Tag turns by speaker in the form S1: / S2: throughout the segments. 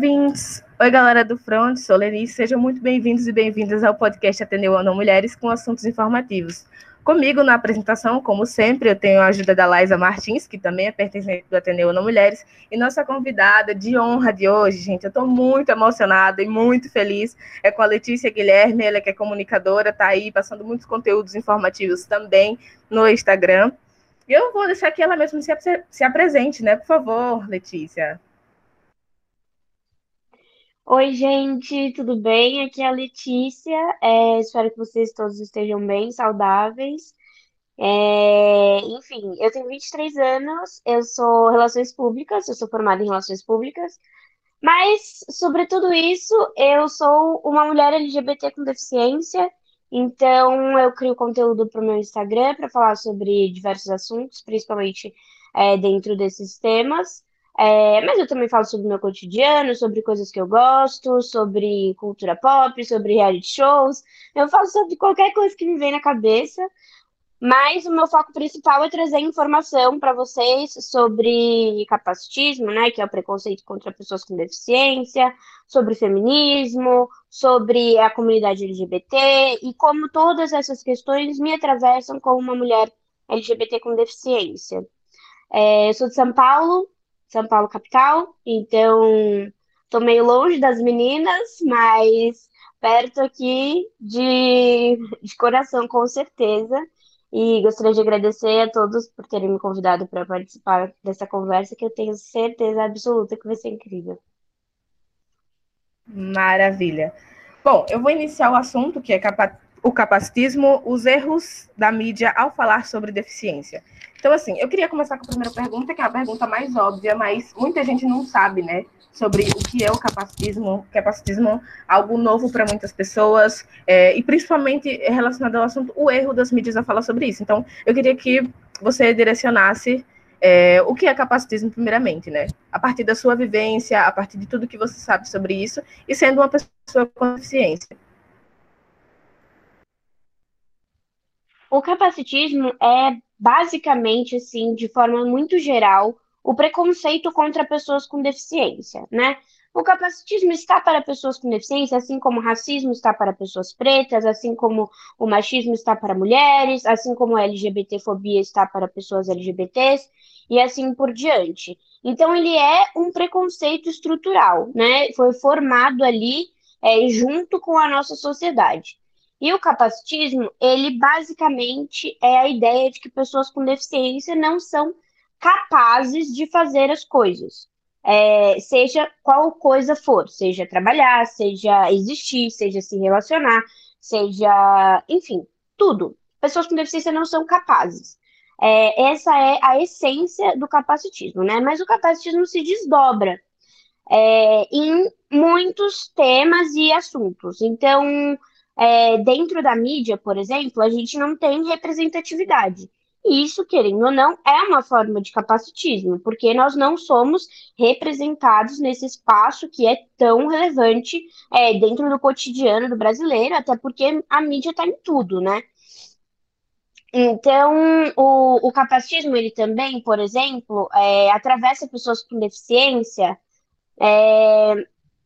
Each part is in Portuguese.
S1: ouvintes! Oi, galera do Front, sou Lenice, sejam muito bem-vindos e bem-vindas ao podcast Ateneu Não Mulheres com assuntos informativos. Comigo na apresentação, como sempre, eu tenho a ajuda da Laisa Martins, que também é pertencente do Ateneu Não Mulheres, e nossa convidada de honra de hoje, gente, eu estou muito emocionada e muito feliz, é com a Letícia Guilherme, ela que é comunicadora, está aí passando muitos conteúdos informativos também no Instagram. Eu vou deixar que ela mesma se, se apresente, né? Por favor, Letícia.
S2: Oi, gente, tudo bem? Aqui é a Letícia. É, espero que vocês todos estejam bem, saudáveis. É, enfim, eu tenho 23 anos, eu sou Relações Públicas, eu sou formada em Relações Públicas, mas, sobre tudo isso, eu sou uma mulher LGBT com deficiência, então eu crio conteúdo para o meu Instagram para falar sobre diversos assuntos, principalmente é, dentro desses temas. É, mas eu também falo sobre o meu cotidiano, sobre coisas que eu gosto, sobre cultura pop, sobre reality shows. Eu falo sobre qualquer coisa que me vem na cabeça. Mas o meu foco principal é trazer informação para vocês sobre capacitismo, né, que é o preconceito contra pessoas com deficiência, sobre feminismo, sobre a comunidade LGBT e como todas essas questões me atravessam como uma mulher LGBT com deficiência. É, eu sou de São Paulo, são Paulo capital, então tô meio longe das meninas, mas perto aqui de, de coração, com certeza. E gostaria de agradecer a todos por terem me convidado para participar dessa conversa, que eu tenho certeza absoluta que vai ser incrível.
S1: Maravilha. Bom, eu vou iniciar o assunto, que é capa o capacitismo, os erros da mídia ao falar sobre deficiência. Então, assim, eu queria começar com a primeira pergunta, que é a pergunta mais óbvia, mas muita gente não sabe, né, sobre o que é o capacitismo. Capacitismo, algo novo para muitas pessoas, é, e principalmente relacionado ao assunto, o erro das mídias a falar sobre isso. Então, eu queria que você direcionasse é, o que é capacitismo, primeiramente, né? A partir da sua vivência, a partir de tudo que você sabe sobre isso, e sendo uma pessoa com deficiência.
S2: O capacitismo é basicamente, assim, de forma muito geral, o preconceito contra pessoas com deficiência, né? O capacitismo está para pessoas com deficiência, assim como o racismo está para pessoas pretas, assim como o machismo está para mulheres, assim como a LGBTfobia está para pessoas LGBTs e assim por diante. Então ele é um preconceito estrutural, né? Foi formado ali é, junto com a nossa sociedade. E o capacitismo, ele basicamente é a ideia de que pessoas com deficiência não são capazes de fazer as coisas. É, seja qual coisa for, seja trabalhar, seja existir, seja se relacionar, seja, enfim, tudo. Pessoas com deficiência não são capazes. É, essa é a essência do capacitismo, né? Mas o capacitismo se desdobra é, em muitos temas e assuntos. Então, é, dentro da mídia, por exemplo, a gente não tem representatividade. E isso, querendo ou não, é uma forma de capacitismo, porque nós não somos representados nesse espaço que é tão relevante é, dentro do cotidiano do brasileiro, até porque a mídia está em tudo, né? Então, o, o capacitismo, ele também, por exemplo, é, atravessa pessoas com deficiência é,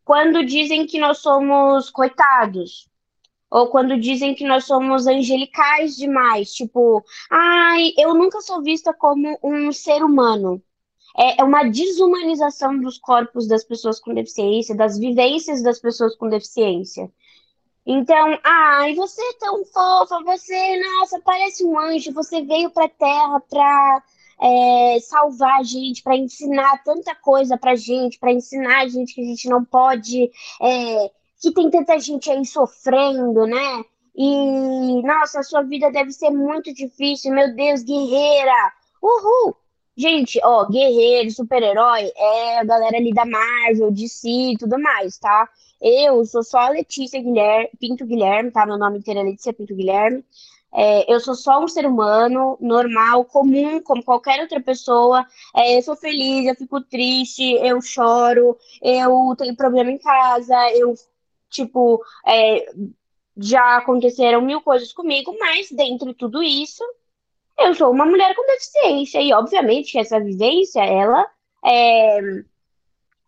S2: quando dizem que nós somos coitados, ou quando dizem que nós somos angelicais demais, tipo, ai, eu nunca sou vista como um ser humano. É, é uma desumanização dos corpos das pessoas com deficiência, das vivências das pessoas com deficiência. Então, ai, você é tão fofa, você, nossa, parece um anjo, você veio pra Terra pra é, salvar a gente, para ensinar tanta coisa pra gente, para ensinar a gente que a gente não pode é, que tem tanta gente aí sofrendo, né? E, nossa, a sua vida deve ser muito difícil, meu Deus, guerreira! Uhul! Gente, ó, guerreiro, super-herói, é a galera ali da Marvel, DC e tudo mais, tá? Eu sou só a Letícia Guilherme, Pinto Guilherme, tá? Meu nome inteiro é Letícia Pinto Guilherme. É, eu sou só um ser humano, normal, comum, como qualquer outra pessoa. É, eu sou feliz, eu fico triste, eu choro, eu tenho problema em casa, eu Tipo, é, já aconteceram mil coisas comigo, mas dentro de tudo isso, eu sou uma mulher com deficiência. E obviamente essa vivência, ela é,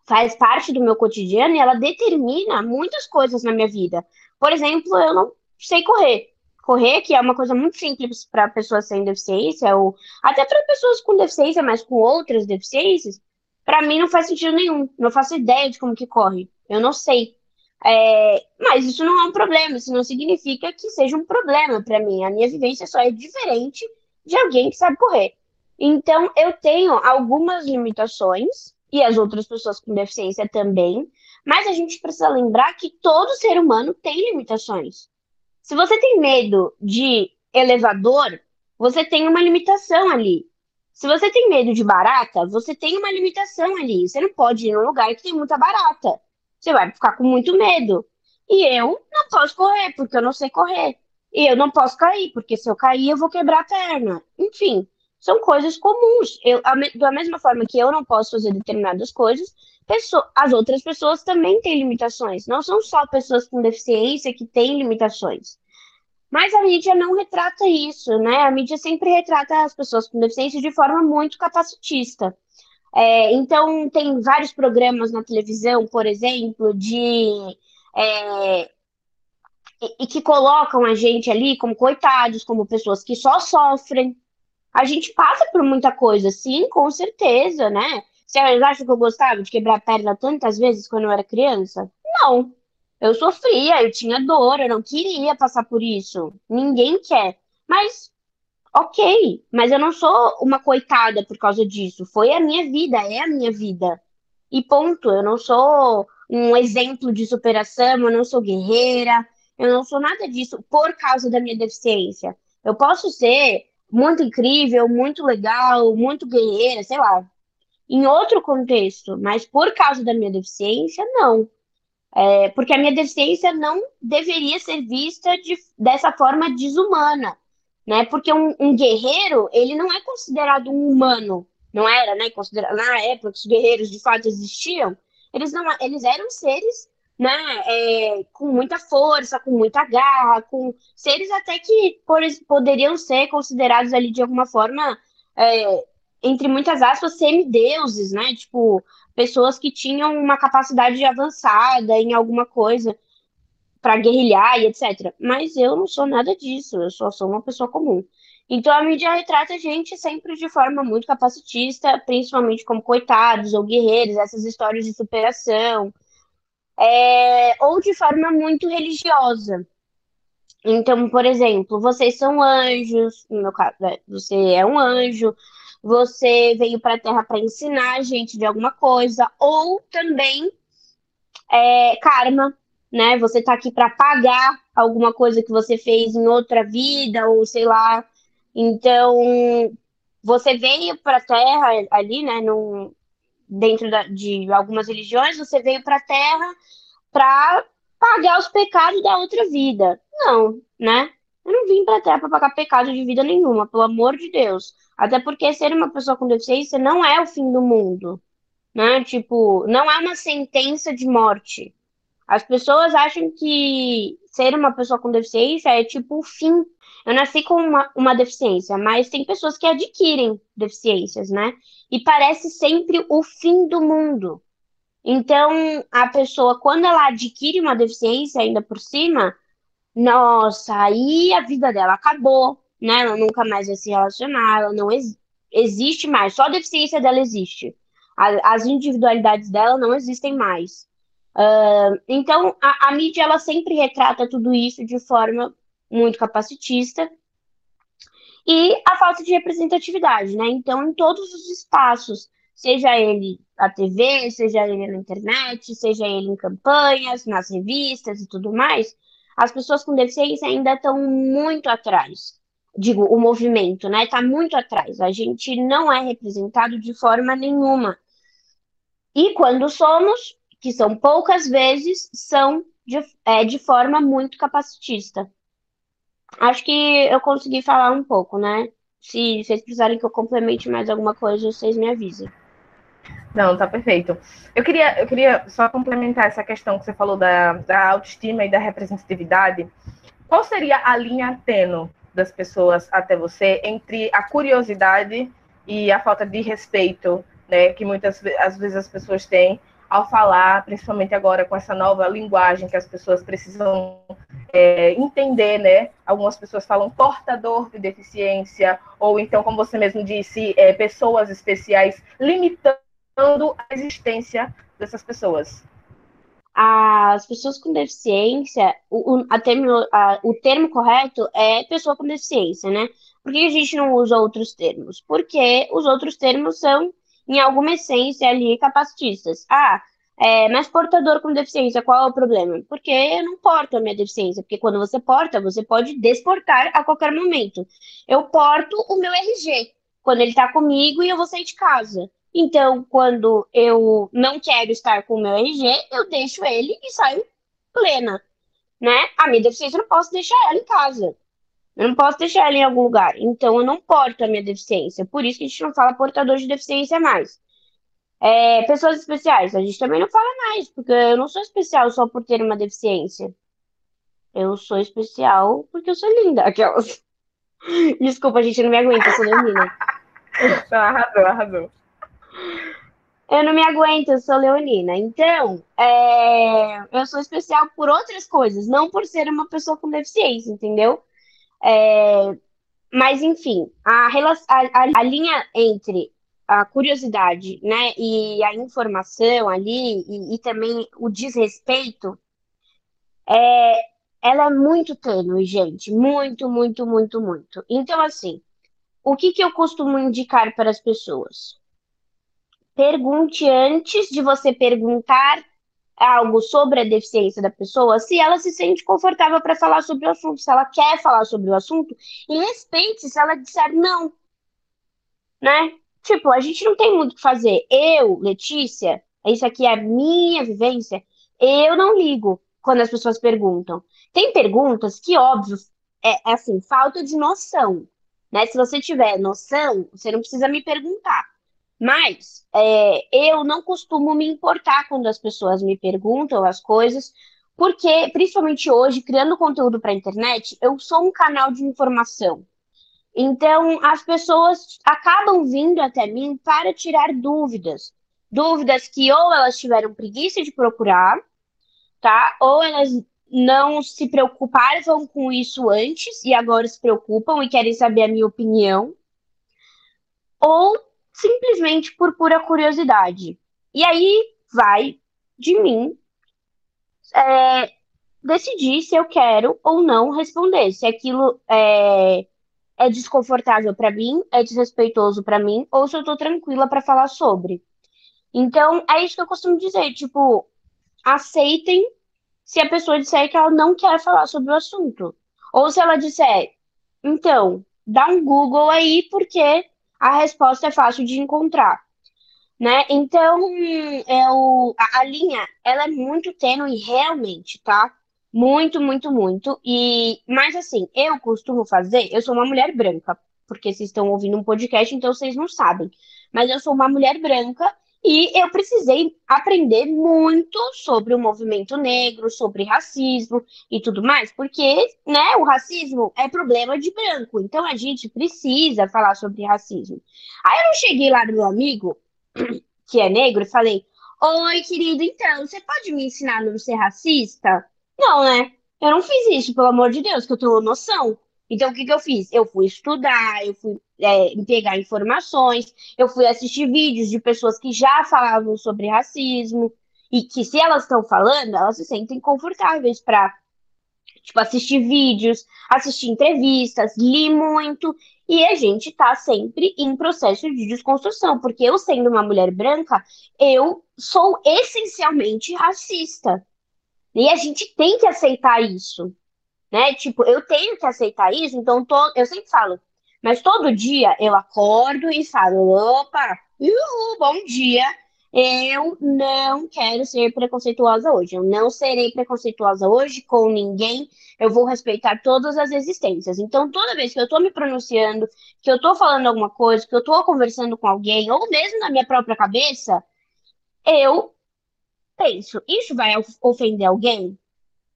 S2: faz parte do meu cotidiano e ela determina muitas coisas na minha vida. Por exemplo, eu não sei correr. Correr, que é uma coisa muito simples para pessoas sem deficiência, ou até para pessoas com deficiência, mas com outras deficiências, para mim não faz sentido nenhum. Não faço ideia de como que corre. Eu não sei. É, mas isso não é um problema, isso não significa que seja um problema para mim. A minha vivência só é diferente de alguém que sabe correr. Então, eu tenho algumas limitações, e as outras pessoas com deficiência também, mas a gente precisa lembrar que todo ser humano tem limitações. Se você tem medo de elevador, você tem uma limitação ali. Se você tem medo de barata, você tem uma limitação ali. Você não pode ir num lugar que tem muita barata. Você vai ficar com muito medo. E eu não posso correr, porque eu não sei correr. E eu não posso cair, porque se eu cair, eu vou quebrar a perna. Enfim, são coisas comuns. Eu, da mesma forma que eu não posso fazer determinadas coisas, as outras pessoas também têm limitações. Não são só pessoas com deficiência que têm limitações. Mas a mídia não retrata isso, né? A mídia sempre retrata as pessoas com deficiência de forma muito capacitista. É, então, tem vários programas na televisão, por exemplo, de. É, e que colocam a gente ali como coitados, como pessoas que só sofrem. A gente passa por muita coisa, sim, com certeza, né? Vocês acham que eu gostava de quebrar a perna tantas vezes quando eu era criança? Não. Eu sofria, eu tinha dor, eu não queria passar por isso. Ninguém quer. Mas ok, mas eu não sou uma coitada por causa disso. Foi a minha vida, é a minha vida. E ponto. Eu não sou um exemplo de superação, eu não sou guerreira, eu não sou nada disso por causa da minha deficiência. Eu posso ser muito incrível, muito legal, muito guerreira, sei lá, em outro contexto, mas por causa da minha deficiência, não. É, porque a minha deficiência não deveria ser vista de, dessa forma desumana né? Porque um, um, guerreiro, ele não é considerado um humano, não era, né? Considera na época que os guerreiros de fato existiam, eles não, eles eram seres, né? É, com muita força, com muita garra, com seres até que por, poderiam ser considerados ali de alguma forma, é, entre muitas aspas, semideuses, né? Tipo pessoas que tinham uma capacidade avançada em alguma coisa para guerrilhar e etc. Mas eu não sou nada disso, eu só sou uma pessoa comum. Então a mídia retrata a gente sempre de forma muito capacitista, principalmente como coitados ou guerreiros, essas histórias de superação, é, ou de forma muito religiosa. Então, por exemplo, vocês são anjos, no meu caso, né, você é um anjo, você veio para a Terra para ensinar a gente de alguma coisa, ou também é, karma, né? Você tá aqui para pagar alguma coisa que você fez em outra vida, ou sei lá. Então, você veio para a Terra ali, né? Num, dentro da, de algumas religiões, você veio para a Terra para pagar os pecados da outra vida. Não, né? Eu não vim para a Terra para pagar pecado de vida nenhuma, pelo amor de Deus. Até porque ser uma pessoa com deficiência não é o fim do mundo, né? Tipo, não é uma sentença de morte. As pessoas acham que ser uma pessoa com deficiência é tipo o fim. Eu nasci com uma, uma deficiência, mas tem pessoas que adquirem deficiências, né? E parece sempre o fim do mundo. Então, a pessoa, quando ela adquire uma deficiência ainda por cima, nossa, aí a vida dela acabou, né? Ela nunca mais vai se relacionar, ela não ex existe mais, só a deficiência dela existe. A, as individualidades dela não existem mais. Uh, então, a, a, mídia ela sempre retrata tudo isso de forma muito capacitista e a falta de representatividade, né? Então, em todos os espaços, seja ele a TV, seja ele na internet, seja ele em campanhas, nas revistas e tudo mais, as pessoas com deficiência ainda estão muito atrás. Digo, o movimento, né? Está muito atrás. A gente não é representado de forma nenhuma. E quando somos, que são poucas vezes, são de, é, de forma muito capacitista. Acho que eu consegui falar um pouco, né? Se vocês precisarem que eu complemente mais alguma coisa, vocês me avisem.
S1: Não, tá perfeito. Eu queria, eu queria só complementar essa questão que você falou da, da autoestima e da representatividade. Qual seria a linha tênue das pessoas até você entre a curiosidade e a falta de respeito, né, que muitas às vezes as pessoas têm ao falar, principalmente agora com essa nova linguagem que as pessoas precisam é, entender, né? Algumas pessoas falam portador de deficiência, ou então, como você mesmo disse, é, pessoas especiais, limitando a existência dessas pessoas.
S2: As pessoas com deficiência, o, a termo, a, o termo correto é pessoa com deficiência, né? Por que a gente não usa outros termos? Porque os outros termos são, em alguma essência, ali capacitistas. Ah, é, mas portador com deficiência, qual é o problema? Porque eu não porto a minha deficiência, porque quando você porta, você pode desportar a qualquer momento. Eu porto o meu RG quando ele está comigo e eu vou sair de casa. Então, quando eu não quero estar com o meu RG, eu deixo ele e saio plena, né? A minha deficiência eu não posso deixar ela em casa. Eu não posso deixar ela em algum lugar. Então, eu não porto a minha deficiência. Por isso que a gente não fala portador de deficiência mais. É, pessoas especiais, a gente também não fala mais, porque eu não sou especial só por ter uma deficiência. Eu sou especial porque eu sou linda. Aquelas. Desculpa, a gente não me aguenta, eu sou leonina.
S1: Não, arrasou, arrasou.
S2: Eu não me aguento, eu sou leonina. Então, é... eu sou especial por outras coisas, não por ser uma pessoa com deficiência, entendeu? É... Mas, enfim, a, a, a linha entre a curiosidade, né, e a informação ali, e, e também o desrespeito, é, ela é muito tênue, gente, muito, muito, muito, muito. Então, assim, o que, que eu costumo indicar para as pessoas? Pergunte antes de você perguntar algo sobre a deficiência da pessoa, se ela se sente confortável para falar sobre o assunto, se ela quer falar sobre o assunto, e respeite se ela disser não, né? Tipo, a gente não tem muito o que fazer. Eu, Letícia, isso aqui é a minha vivência, eu não ligo quando as pessoas perguntam. Tem perguntas que, óbvio, é, é assim, falta de noção. Né? Se você tiver noção, você não precisa me perguntar. Mas é, eu não costumo me importar quando as pessoas me perguntam as coisas, porque, principalmente hoje, criando conteúdo para a internet, eu sou um canal de informação. Então, as pessoas acabam vindo até mim para tirar dúvidas. Dúvidas que ou elas tiveram preguiça de procurar, tá? Ou elas não se preocuparam com isso antes e agora se preocupam e querem saber a minha opinião. Ou simplesmente por pura curiosidade. E aí vai de mim é, decidir se eu quero ou não responder, se aquilo é é desconfortável para mim, é desrespeitoso para mim, ou se eu tô tranquila para falar sobre. Então, é isso que eu costumo dizer, tipo, aceitem se a pessoa disser que ela não quer falar sobre o assunto. Ou se ela disser, então, dá um Google aí, porque a resposta é fácil de encontrar. Né? Então, eu, a, a linha, ela é muito tênue realmente, tá? Muito, muito, muito. E, mas assim, eu costumo fazer, eu sou uma mulher branca, porque vocês estão ouvindo um podcast, então vocês não sabem. Mas eu sou uma mulher branca e eu precisei aprender muito sobre o movimento negro, sobre racismo e tudo mais, porque, né, o racismo é problema de branco, então a gente precisa falar sobre racismo. Aí eu cheguei lá no meu amigo, que é negro, e falei: Oi, querido, então, você pode me ensinar a não ser racista? Não, né? Eu não fiz isso, pelo amor de Deus, que eu tenho noção. Então, o que que eu fiz? Eu fui estudar, eu fui é, pegar informações, eu fui assistir vídeos de pessoas que já falavam sobre racismo e que, se elas estão falando, elas se sentem confortáveis para tipo, assistir vídeos, assistir entrevistas, li muito, e a gente tá sempre em processo de desconstrução, porque eu, sendo uma mulher branca, eu sou essencialmente racista. E a gente tem que aceitar isso, né? Tipo, eu tenho que aceitar isso, então tô, eu sempre falo, mas todo dia eu acordo e falo, opa, uhul, bom dia. Eu não quero ser preconceituosa hoje. Eu não serei preconceituosa hoje com ninguém. Eu vou respeitar todas as existências. Então, toda vez que eu tô me pronunciando, que eu tô falando alguma coisa, que eu tô conversando com alguém, ou mesmo na minha própria cabeça, eu penso, isso vai ofender alguém?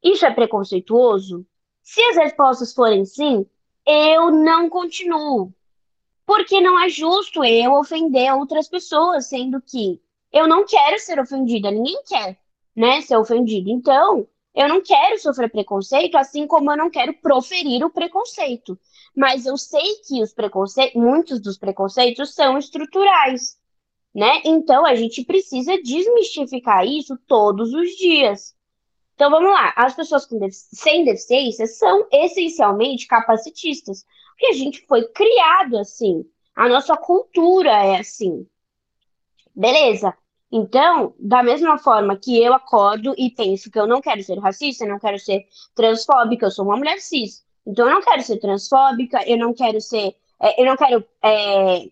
S2: Isso é preconceituoso? Se as respostas forem sim, eu não continuo. Porque não é justo eu ofender outras pessoas, sendo que eu não quero ser ofendida, ninguém quer, né, ser ofendido. Então, eu não quero sofrer preconceito, assim como eu não quero proferir o preconceito. Mas eu sei que os preconceitos, muitos dos preconceitos são estruturais, né? Então a gente precisa desmistificar isso todos os dias. Então vamos lá, as pessoas sem deficiência são essencialmente capacitistas, porque a gente foi criado assim, a nossa cultura é assim. Beleza? Então, da mesma forma que eu acordo e penso que eu não quero ser racista, eu não quero ser transfóbica, eu sou uma mulher cis. Então, eu não quero ser transfóbica, eu não quero ser. É, eu não quero é,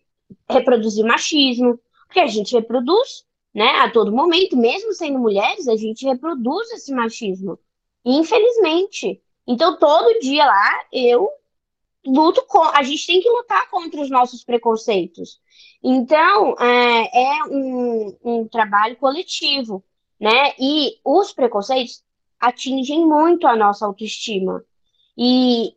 S2: reproduzir machismo, porque a gente reproduz, né, a todo momento, mesmo sendo mulheres, a gente reproduz esse machismo. Infelizmente. Então, todo dia lá, eu luto com. A gente tem que lutar contra os nossos preconceitos. Então, é, é um, um trabalho coletivo, né? E os preconceitos atingem muito a nossa autoestima. E,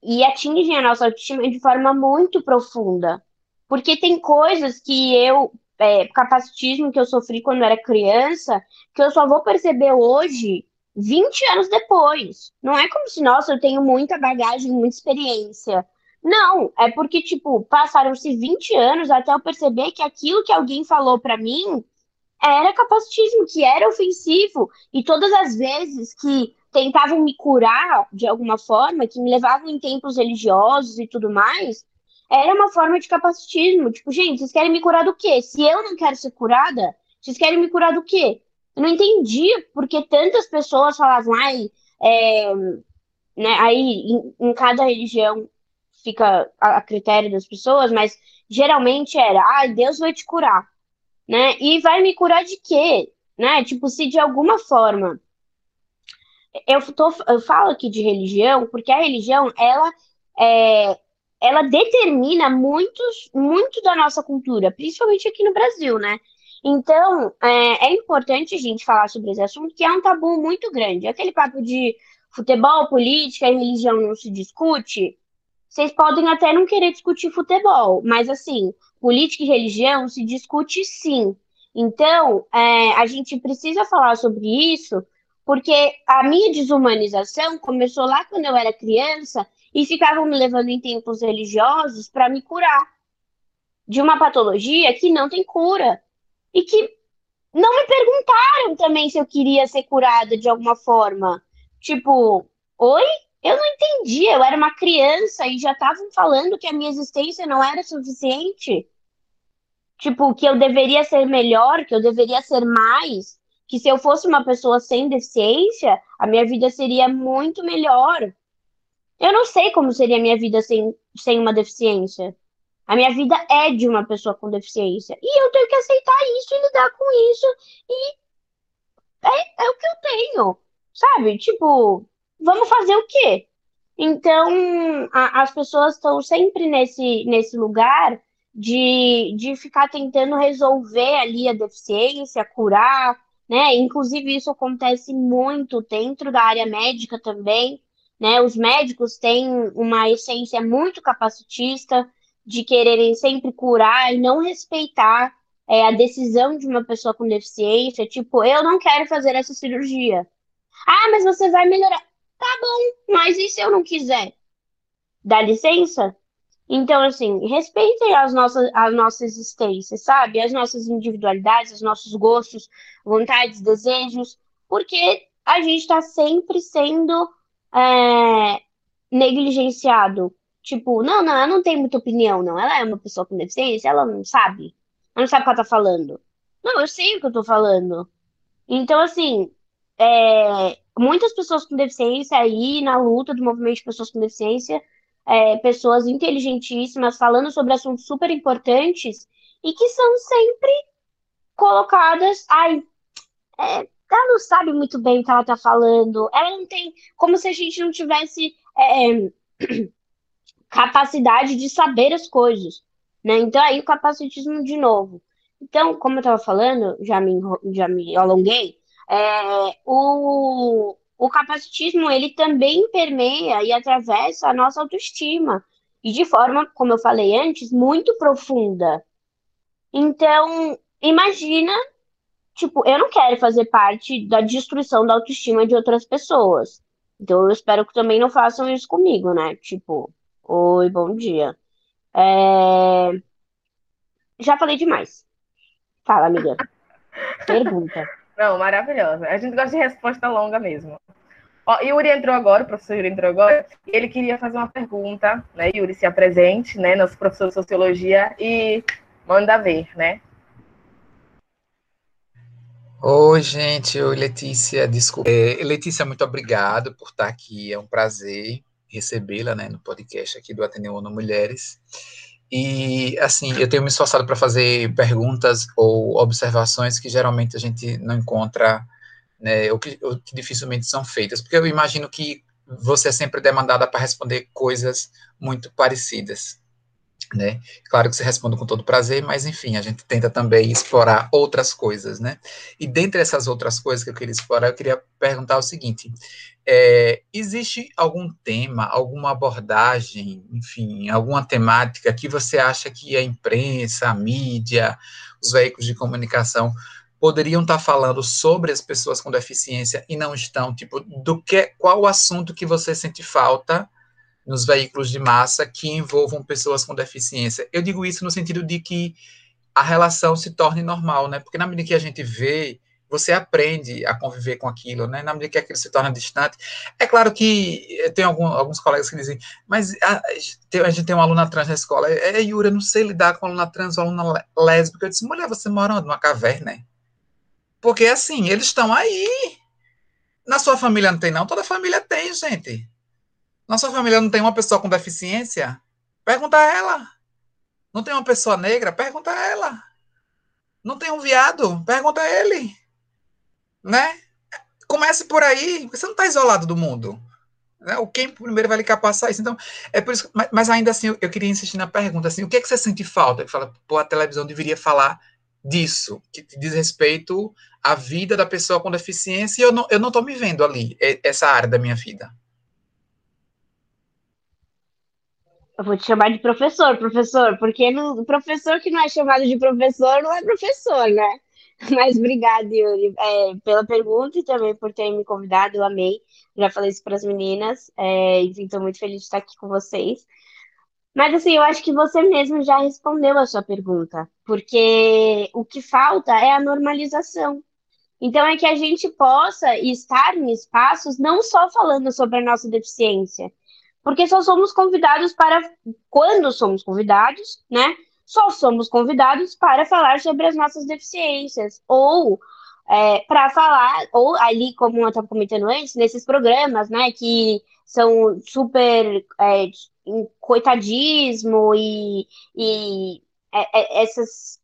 S2: e atingem a nossa autoestima de forma muito profunda. Porque tem coisas que eu, é, capacitismo que eu sofri quando era criança, que eu só vou perceber hoje, 20 anos depois. Não é como se, nossa, eu tenho muita bagagem, muita experiência. Não, é porque, tipo, passaram-se 20 anos até eu perceber que aquilo que alguém falou para mim era capacitismo, que era ofensivo. E todas as vezes que tentavam me curar de alguma forma, que me levavam em templos religiosos e tudo mais, era uma forma de capacitismo. Tipo, gente, vocês querem me curar do quê? Se eu não quero ser curada, vocês querem me curar do quê? Eu não entendi porque tantas pessoas falavam, ai, é, né, aí em, em cada religião fica a, a critério das pessoas, mas geralmente era, ah, Deus vai te curar, né? E vai me curar de quê? Né? Tipo, se de alguma forma eu, tô, eu falo aqui de religião porque a religião ela é, ela determina muitos, muito da nossa cultura, principalmente aqui no Brasil, né? Então, é, é, importante a gente falar sobre esse assunto, que é um tabu muito grande. Aquele papo de futebol, política e religião não se discute, vocês podem até não querer discutir futebol, mas assim, política e religião se discute sim. Então, é, a gente precisa falar sobre isso, porque a minha desumanização começou lá quando eu era criança e ficavam me levando em tempos religiosos para me curar de uma patologia que não tem cura e que não me perguntaram também se eu queria ser curada de alguma forma. Tipo, oi? Eu não entendi, eu era uma criança e já estavam falando que a minha existência não era suficiente. Tipo, que eu deveria ser melhor, que eu deveria ser mais, que se eu fosse uma pessoa sem deficiência, a minha vida seria muito melhor. Eu não sei como seria a minha vida sem, sem uma deficiência. A minha vida é de uma pessoa com deficiência. E eu tenho que aceitar isso e lidar com isso. E é, é o que eu tenho. Sabe? Tipo, vamos fazer o quê? Então, a, as pessoas estão sempre nesse, nesse lugar de, de ficar tentando resolver ali a deficiência, curar, né? Inclusive, isso acontece muito dentro da área médica também, né? Os médicos têm uma essência muito capacitista de quererem sempre curar e não respeitar é, a decisão de uma pessoa com deficiência, tipo, eu não quero fazer essa cirurgia. Ah, mas você vai melhorar. Tá bom, mas e se eu não quiser? Dá licença? Então, assim, respeitem as nossas, a nossa existência, sabe? As nossas individualidades, os nossos gostos, vontades, desejos, porque a gente está sempre sendo é, negligenciado. Tipo, não, não, ela não tem muita opinião, não. Ela é uma pessoa com deficiência, ela não sabe. Ela não sabe o que ela tá falando. Não, eu sei o que eu tô falando. Então, assim, é, muitas pessoas com deficiência aí na luta do movimento de pessoas com deficiência, é, pessoas inteligentíssimas falando sobre assuntos super importantes e que são sempre colocadas. Ai, é, ela não sabe muito bem o que ela está falando, ela não tem. Como se a gente não tivesse é, capacidade de saber as coisas. Né? Então, aí o capacitismo de novo. Então, como eu estava falando, já me, já me alonguei, é, o, o capacitismo ele também permeia e atravessa a nossa autoestima e de forma, como eu falei antes, muito profunda. Então, imagina tipo, eu não quero fazer parte da destruição da autoestima de outras pessoas. Então eu espero que também não façam isso comigo, né? Tipo, oi, bom dia. É... Já falei demais. Fala, amiga. Pergunta.
S1: Não, maravilhosa. A gente gosta de resposta longa mesmo. Ó, Yuri entrou agora, o professor Yuri entrou agora, ele queria fazer uma pergunta, né? Yuri, se apresente, né? Nosso professor de sociologia, e manda ver, né?
S3: Oi, gente. Oi, Letícia. Desculpa. É, Letícia, muito obrigado por estar aqui. É um prazer recebê-la né, no podcast aqui do Ateneu ONU Mulheres. E, assim, eu tenho me esforçado para fazer perguntas ou observações que geralmente a gente não encontra, né, ou que, ou que dificilmente são feitas, porque eu imagino que você é sempre demandada para responder coisas muito parecidas né? Claro que você responde com todo prazer, mas enfim, a gente tenta também explorar outras coisas, né? E dentre essas outras coisas que eu queria explorar, eu queria perguntar o seguinte: é, existe algum tema, alguma abordagem, enfim, alguma temática que você acha que a imprensa, a mídia, os veículos de comunicação poderiam estar falando sobre as pessoas com deficiência e não estão, tipo, do que, qual o assunto que você sente falta? Nos veículos de massa que envolvam pessoas com deficiência. Eu digo isso no sentido de que a relação se torne normal, né? Porque na medida que a gente vê, você aprende a conviver com aquilo, né? Na medida que aquilo se torna distante. É claro que tem algum, alguns colegas que dizem, mas a, a, gente tem uma aluna trans na escola. É, Yura, eu não sei lidar com aluna trans ou aluna lésbica. Eu disse, mulher, você mora numa caverna, né? Porque assim, eles estão aí. Na sua família não tem, não? Toda família tem, gente. Na sua família não tem uma pessoa com deficiência? Pergunta a ela. Não tem uma pessoa negra? Pergunta a ela. Não tem um viado? Pergunta a ele. Né? Comece por aí. Você não está isolado do mundo. Né? O quem primeiro vai lhe capacitar isso. Então, é por isso. Mas, mas ainda assim, eu, eu, queria insistir na pergunta. Assim, o que é que você sente falta? Que fala, pô, a televisão deveria falar disso, que diz respeito à vida da pessoa com deficiência, e eu não, eu não me vendo ali, essa área da minha vida.
S2: Eu vou te chamar de professor, professor, porque o professor que não é chamado de professor não é professor, né? Mas obrigada, Yuri, é, pela pergunta e também por ter me convidado, eu amei. Já falei isso para as meninas, é, enfim, estou muito feliz de estar aqui com vocês. Mas assim, eu acho que você mesmo já respondeu a sua pergunta, porque o que falta é a normalização. Então, é que a gente possa estar em espaços não só falando sobre a nossa deficiência, porque só somos convidados para, quando somos convidados, né? Só somos convidados para falar sobre as nossas deficiências, ou é, para falar, ou ali, como eu estava comentando antes, nesses programas, né, que são super é, coitadismo e, e é, é, essas.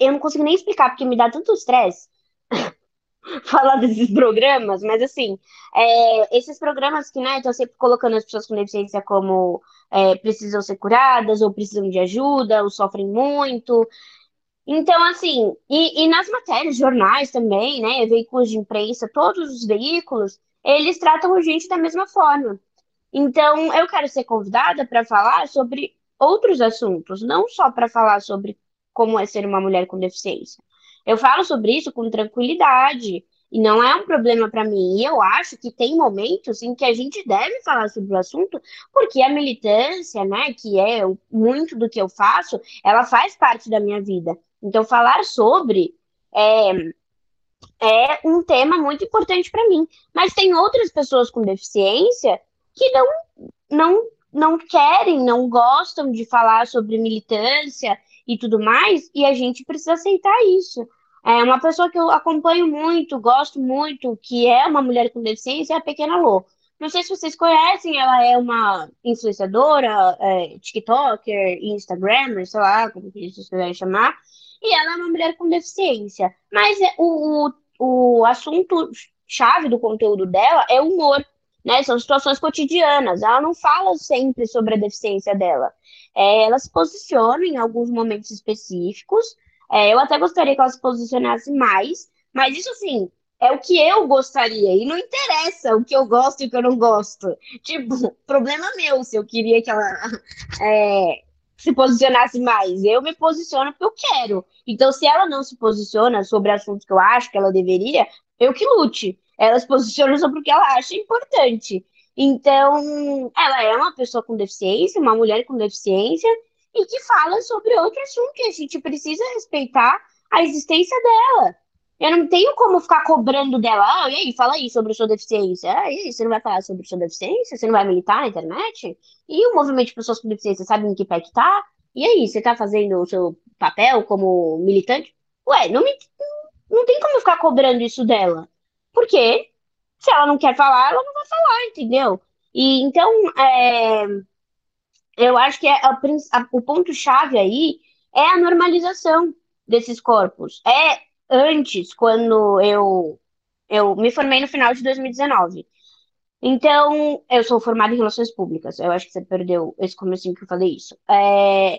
S2: Eu não consigo nem explicar, porque me dá tanto estresse. falar desses programas, mas assim, é, esses programas que, né, estão sempre colocando as pessoas com deficiência como é, precisam ser curadas, ou precisam de ajuda, ou sofrem muito. Então, assim, e, e nas matérias, jornais também, né, veículos de imprensa, todos os veículos, eles tratam a gente da mesma forma. Então, eu quero ser convidada para falar sobre outros assuntos, não só para falar sobre como é ser uma mulher com deficiência, eu falo sobre isso com tranquilidade. E não é um problema para mim. E eu acho que tem momentos em que a gente deve falar sobre o assunto, porque a militância, né, que é muito do que eu faço, ela faz parte da minha vida. Então, falar sobre é, é um tema muito importante para mim. Mas tem outras pessoas com deficiência que não, não, não querem, não gostam de falar sobre militância e tudo mais, e a gente precisa aceitar isso. É uma pessoa que eu acompanho muito, gosto muito, que é uma mulher com deficiência, é a Pequena Lô. Não sei se vocês conhecem, ela é uma influenciadora, é, TikToker, Instagrammer, sei lá, como que vocês quiserem chamar, e ela é uma mulher com deficiência. Mas é, o, o, o assunto chave do conteúdo dela é humor, né? São situações cotidianas. Ela não fala sempre sobre a deficiência dela. É, ela se posiciona em alguns momentos específicos. É, eu até gostaria que ela se posicionasse mais, mas isso assim é o que eu gostaria e não interessa o que eu gosto e o que eu não gosto. Tipo, problema meu se eu queria que ela é, se posicionasse mais. Eu me posiciono porque eu quero. Então, se ela não se posiciona sobre assuntos que eu acho que ela deveria, eu que lute. Ela se posiciona sobre o que ela acha importante. Então, ela é uma pessoa com deficiência, uma mulher com deficiência, e que fala sobre outro assunto que a gente precisa respeitar a existência dela. Eu não tenho como ficar cobrando dela, ah, e aí, fala aí sobre a sua deficiência. Ah, e aí, você não vai falar sobre a sua deficiência? Você não vai militar na internet? E o movimento de pessoas com deficiência sabe em que pé que tá? E aí, você tá fazendo o seu papel como militante? Ué, não, me, não tem como ficar cobrando isso dela. Porque se ela não quer falar, ela não vai falar, entendeu? E então, é, eu acho que é a, a, o ponto-chave aí é a normalização desses corpos. É antes, quando eu, eu me formei no final de 2019. Então, eu sou formada em relações públicas. Eu acho que você perdeu esse comecinho que eu falei isso. É,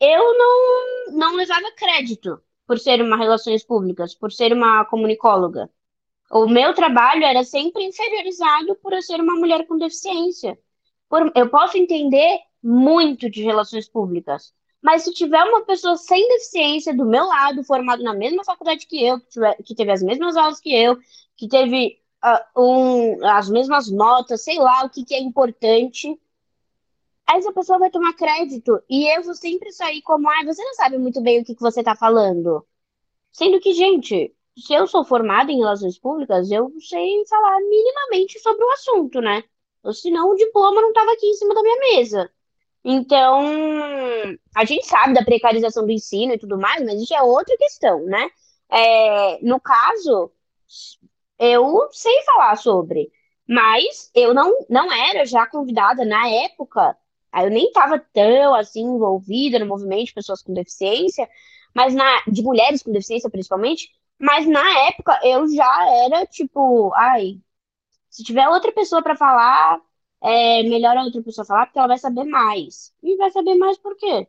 S2: eu não, não levava crédito por ser uma relações públicas, por ser uma comunicóloga. O meu trabalho era sempre inferiorizado por eu ser uma mulher com deficiência. Por, eu posso entender muito de relações públicas, mas se tiver uma pessoa sem deficiência do meu lado, formado na mesma faculdade que eu, que, tiver, que teve as mesmas aulas que eu, que teve uh, um, as mesmas notas, sei lá o que, que é importante, essa pessoa vai tomar crédito. E eu vou sempre sair como, ah, você não sabe muito bem o que, que você está falando. Sendo que, gente, se eu sou formada em relações públicas, eu sei falar minimamente sobre o assunto, né? Ou senão o diploma não estava aqui em cima da minha mesa. Então, a gente sabe da precarização do ensino e tudo mais, mas isso é outra questão, né? É, no caso, eu sei falar sobre, mas eu não, não era já convidada na época, eu nem estava tão assim envolvida no movimento de pessoas com deficiência, mas na de mulheres com deficiência principalmente, mas na época eu já era tipo, ai, se tiver outra pessoa para falar, é melhor a outra pessoa falar porque ela vai saber mais. E vai saber mais por quê?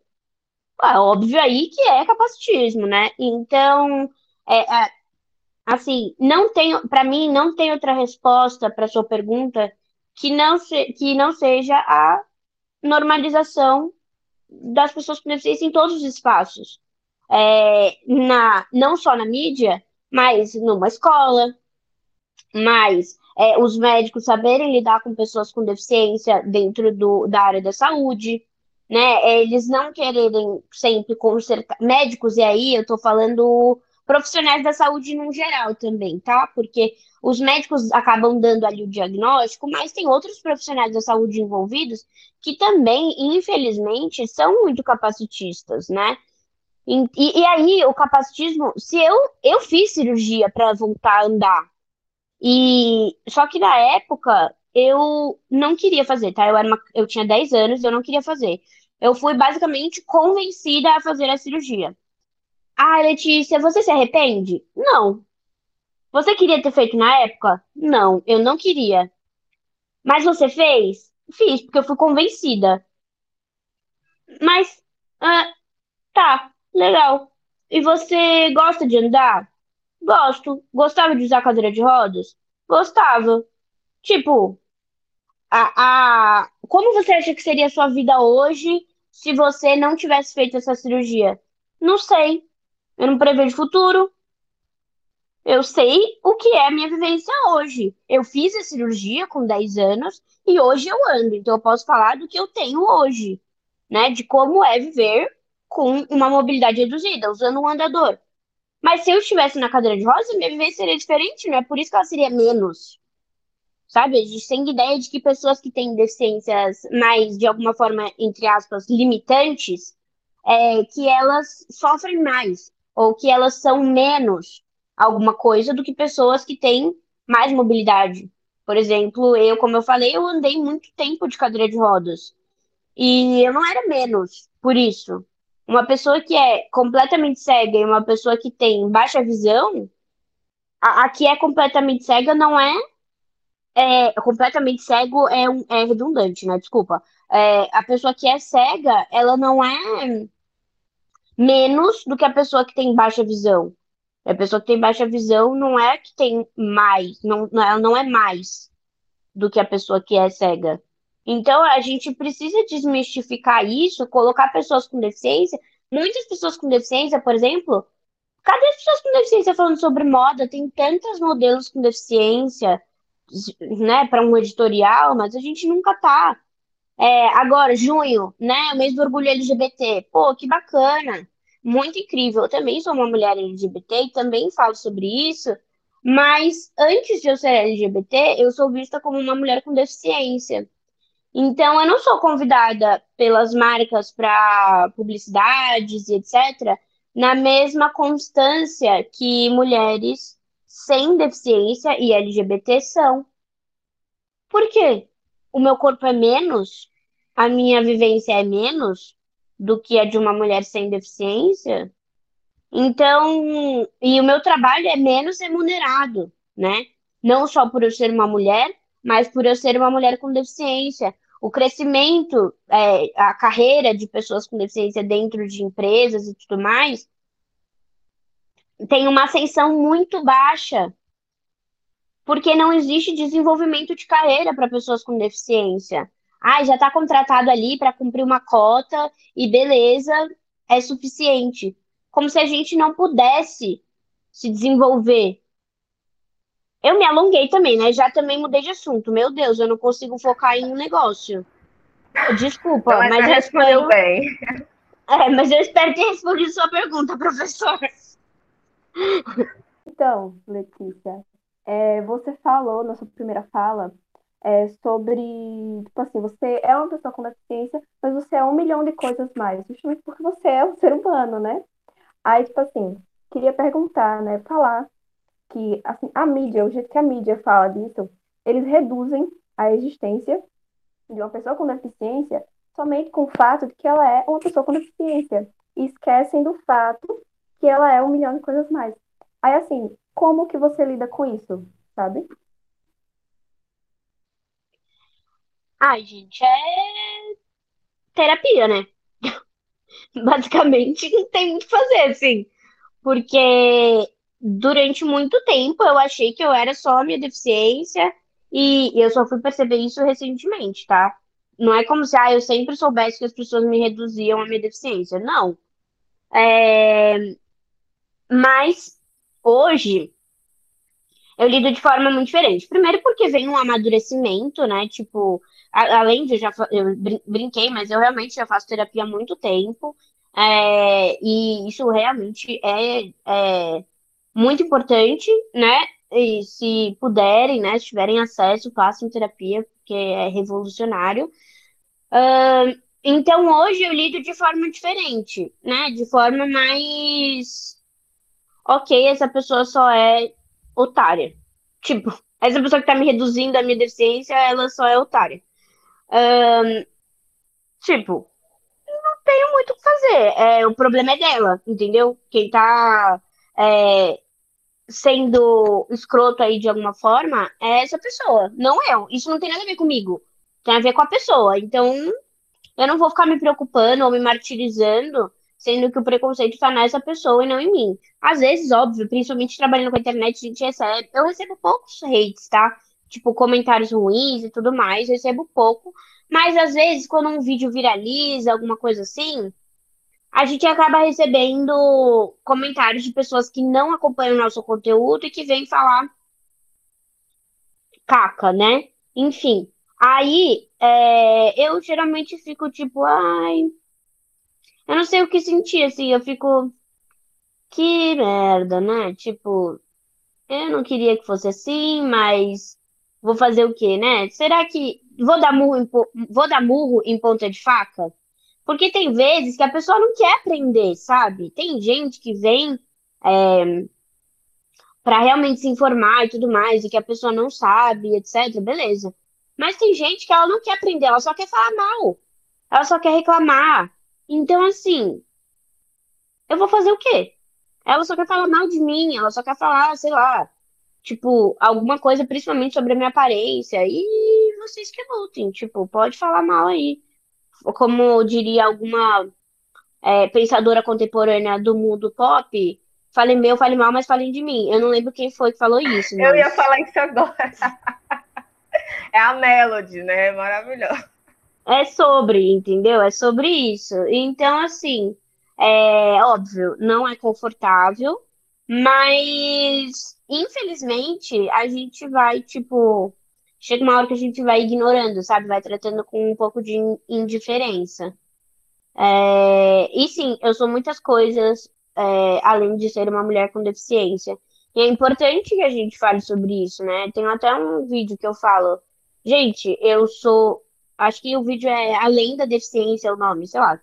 S2: É óbvio aí que é capacitismo, né? Então, é, é assim, não tenho, para mim, não tem outra resposta para sua pergunta que não, se, que não seja a normalização das pessoas com deficiência em todos os espaços. É, na, não só na mídia, mas numa escola, mas é, os médicos saberem lidar com pessoas com deficiência dentro do, da área da saúde, né? Eles não quererem sempre consertar. Médicos, e aí eu tô falando profissionais da saúde no geral também, tá? Porque os médicos acabam dando ali o diagnóstico, mas tem outros profissionais da saúde envolvidos que também, infelizmente, são muito capacitistas, né? E, e, aí, o capacitismo, se eu, eu fiz cirurgia para voltar a andar, e só que na época eu não queria fazer, tá? Eu, era uma, eu tinha 10 anos, eu não queria fazer. Eu fui basicamente convencida a fazer a cirurgia. Ah, Letícia, você se arrepende? Não. Você queria ter feito na época? Não, eu não queria. Mas você fez? Fiz, porque eu fui convencida. Mas, ah, tá, legal. E você gosta de andar? Gosto. Gostava de usar cadeira de rodas? Gostava. Tipo, a, a, como você acha que seria a sua vida hoje se você não tivesse feito essa cirurgia? Não sei. Eu não prevejo futuro. Eu sei o que é a minha vivência hoje. Eu fiz a cirurgia com 10 anos e hoje eu ando. Então eu posso falar do que eu tenho hoje, né? De como é viver com uma mobilidade reduzida, usando um andador. Mas se eu estivesse na cadeira de rodas, minha vivência seria diferente, não é por isso que ela seria menos. Sabe? A gente tem ideia de que pessoas que têm deficiências mais, de alguma forma, entre aspas, limitantes, é, que elas sofrem mais, ou que elas são menos alguma coisa do que pessoas que têm mais mobilidade. Por exemplo, eu, como eu falei, eu andei muito tempo de cadeira de rodas. E eu não era menos por isso. Uma pessoa que é completamente cega e uma pessoa que tem baixa visão, a, a que é completamente cega não é, é completamente cego é, um, é redundante, né? Desculpa. É, a pessoa que é cega, ela não é menos do que a pessoa que tem baixa visão. A pessoa que tem baixa visão não é que tem mais, não, ela não é mais do que a pessoa que é cega. Então, a gente precisa desmistificar isso, colocar pessoas com deficiência. Muitas pessoas com deficiência, por exemplo, cadê as pessoas com deficiência falando sobre moda? Tem tantos modelos com deficiência, né, para um editorial, mas a gente nunca tá. É, agora, junho, né, o mês do orgulho LGBT. Pô, que bacana. Muito incrível. Eu também sou uma mulher LGBT e também falo sobre isso. Mas antes de eu ser LGBT, eu sou vista como uma mulher com deficiência. Então, eu não sou convidada pelas marcas para publicidades e etc., na mesma constância que mulheres sem deficiência e LGBT são. Por quê? O meu corpo é menos? A minha vivência é menos do que a de uma mulher sem deficiência? Então, e o meu trabalho é menos remunerado, né? Não só por eu ser uma mulher, mas por eu ser uma mulher com deficiência. O crescimento, é, a carreira de pessoas com deficiência dentro de empresas e tudo mais, tem uma ascensão muito baixa, porque não existe desenvolvimento de carreira para pessoas com deficiência. Ah, já está contratado ali para cumprir uma cota e beleza, é suficiente. Como se a gente não pudesse se desenvolver eu me alonguei também, né? Já também mudei de assunto. Meu Deus, eu não consigo focar em um negócio. Desculpa,
S1: mas,
S2: mas
S1: respondeu
S2: espero...
S1: bem.
S2: É, mas eu espero ter respondido sua pergunta, professor.
S4: Então, Letícia, é, você falou na sua primeira fala é, sobre, tipo assim, você é uma pessoa com deficiência, mas você é um milhão de coisas mais, justamente porque você é um ser humano, né? Aí, tipo assim, queria perguntar, né, falar que assim, a mídia, o jeito que a mídia fala disso, eles reduzem a existência de uma pessoa com deficiência somente com o fato de que ela é uma pessoa com deficiência e esquecem do fato que ela é um milhão de coisas mais. Aí assim, como que você lida com isso, sabe?
S2: Ai, gente, é terapia, né? Basicamente, não tem muito o que fazer, assim. Porque durante muito tempo eu achei que eu era só a minha deficiência e eu só fui perceber isso recentemente, tá? Não é como se ah, eu sempre soubesse que as pessoas me reduziam a minha deficiência. Não. É... Mas hoje eu lido de forma muito diferente. Primeiro porque vem um amadurecimento, né? Tipo, a, além de eu já eu brinquei, mas eu realmente já faço terapia há muito tempo. É, e isso realmente é, é muito importante, né? E se puderem, né, se tiverem acesso, façam terapia, porque é revolucionário. Uh, então, hoje eu lido de forma diferente, né? De forma mais. Ok, essa pessoa só é otária. Tipo, essa pessoa que tá me reduzindo a minha deficiência, ela só é otária. Uh, tipo, não tenho muito o que fazer. É, o problema é dela, entendeu? Quem tá é, sendo escroto aí de alguma forma é essa pessoa, não eu. Isso não tem nada a ver comigo. Tem a ver com a pessoa. Então, eu não vou ficar me preocupando ou me martirizando, sendo que o preconceito está nessa pessoa e não em mim. Às vezes, óbvio, principalmente trabalhando com a internet, a gente recebe. Eu recebo poucos hates, tá? Tipo, comentários ruins e tudo mais, eu recebo pouco. Mas às vezes, quando um vídeo viraliza, alguma coisa assim, a gente acaba recebendo comentários de pessoas que não acompanham o nosso conteúdo e que vêm falar caca, né? Enfim. Aí é, eu geralmente fico tipo, ai. Eu não sei o que sentir, assim, eu fico. Que merda, né? Tipo, eu não queria que fosse assim, mas vou fazer o quê, né? Será que vou dar murro em, vou dar murro em ponta de faca? Porque tem vezes que a pessoa não quer aprender, sabe? Tem gente que vem é, para realmente se informar e tudo mais, e que a pessoa não sabe, etc. Beleza. Mas tem gente que ela não quer aprender, ela só quer falar mal. Ela só quer reclamar. Então, assim, eu vou fazer o quê? Ela só quer falar mal de mim, ela só quer falar, sei lá, tipo, alguma coisa, principalmente sobre a minha aparência. E vocês que lutem, tipo, pode falar mal aí como diria alguma é, pensadora contemporânea do mundo pop, falem meu, falem mal, mas falem de mim. Eu não lembro quem foi que falou isso. Mas...
S1: Eu ia falar isso agora. é a Melody, né? Maravilhosa.
S2: É sobre, entendeu? É sobre isso. Então, assim, é óbvio, não é confortável, mas infelizmente a gente vai, tipo, chega uma hora que a gente vai ignorando, sabe? Vai tratando com um pouco de indiferença. É, e sim, eu sou muitas coisas, é, além de ser uma mulher com deficiência. E é importante que a gente fale sobre isso, né? Tem até um vídeo que eu falo, gente, eu sou. Acho que o vídeo é Além da Deficiência, é o nome, sei lá.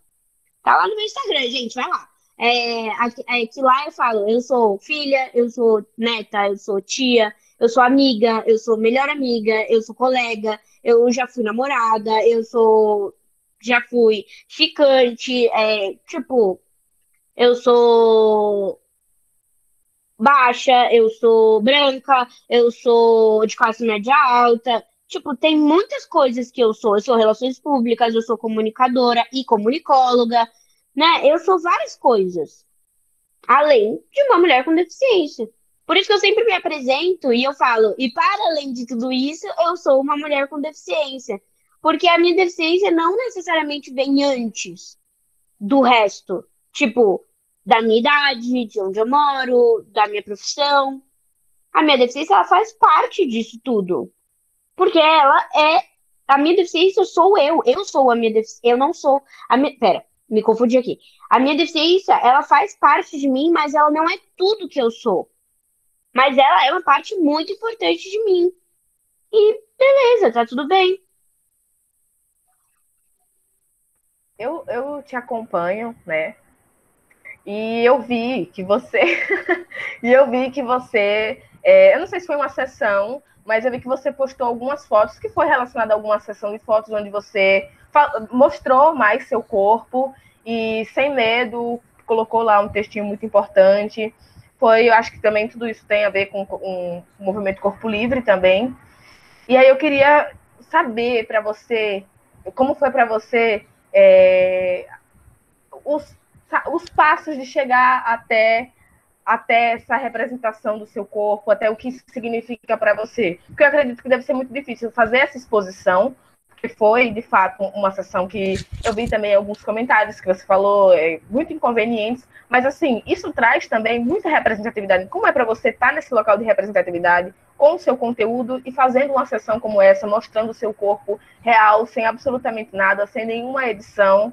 S2: Tá lá no meu Instagram, gente, vai lá. É, é, que lá eu falo, eu sou filha, eu sou neta, eu sou tia, eu sou amiga, eu sou melhor amiga, eu sou colega, eu já fui namorada, eu sou. Já fui ficante, é, tipo, eu sou baixa, eu sou branca, eu sou de classe média alta. Tipo, tem muitas coisas que eu sou. Eu sou relações públicas, eu sou comunicadora e comunicóloga, né? Eu sou várias coisas. Além de uma mulher com deficiência. Por isso que eu sempre me apresento e eu falo, e para além de tudo isso, eu sou uma mulher com deficiência. Porque a minha deficiência não necessariamente vem antes do resto. Tipo, da minha idade, de onde eu moro, da minha profissão. A minha deficiência ela faz parte disso tudo. Porque ela é. A minha deficiência sou eu. Eu sou a minha deficiência. Eu não sou. A minha, pera, me confundi aqui. A minha deficiência, ela faz parte de mim, mas ela não é tudo que eu sou. Mas ela é uma parte muito importante de mim. E beleza, tá tudo bem.
S1: Eu, eu te acompanho, né? E eu vi que você. e eu vi que você. É, eu não sei se foi uma sessão, mas eu vi que você postou algumas fotos que foi relacionada a alguma sessão de fotos onde você mostrou mais seu corpo e sem medo colocou lá um textinho muito importante. Foi, eu acho que também tudo isso tem a ver com um, um movimento corpo livre também. E aí eu queria saber para você como foi para você é, os os passos de chegar até até essa representação do seu corpo, até o que isso significa para você. Porque eu acredito que deve ser muito difícil fazer essa exposição, foi, de fato, uma sessão que eu vi também alguns comentários que você falou, é, muito inconvenientes, mas, assim, isso traz também muita representatividade. Como é para você estar tá nesse local de representatividade, com o seu conteúdo e fazendo uma sessão como essa, mostrando o seu corpo real, sem absolutamente nada, sem nenhuma edição,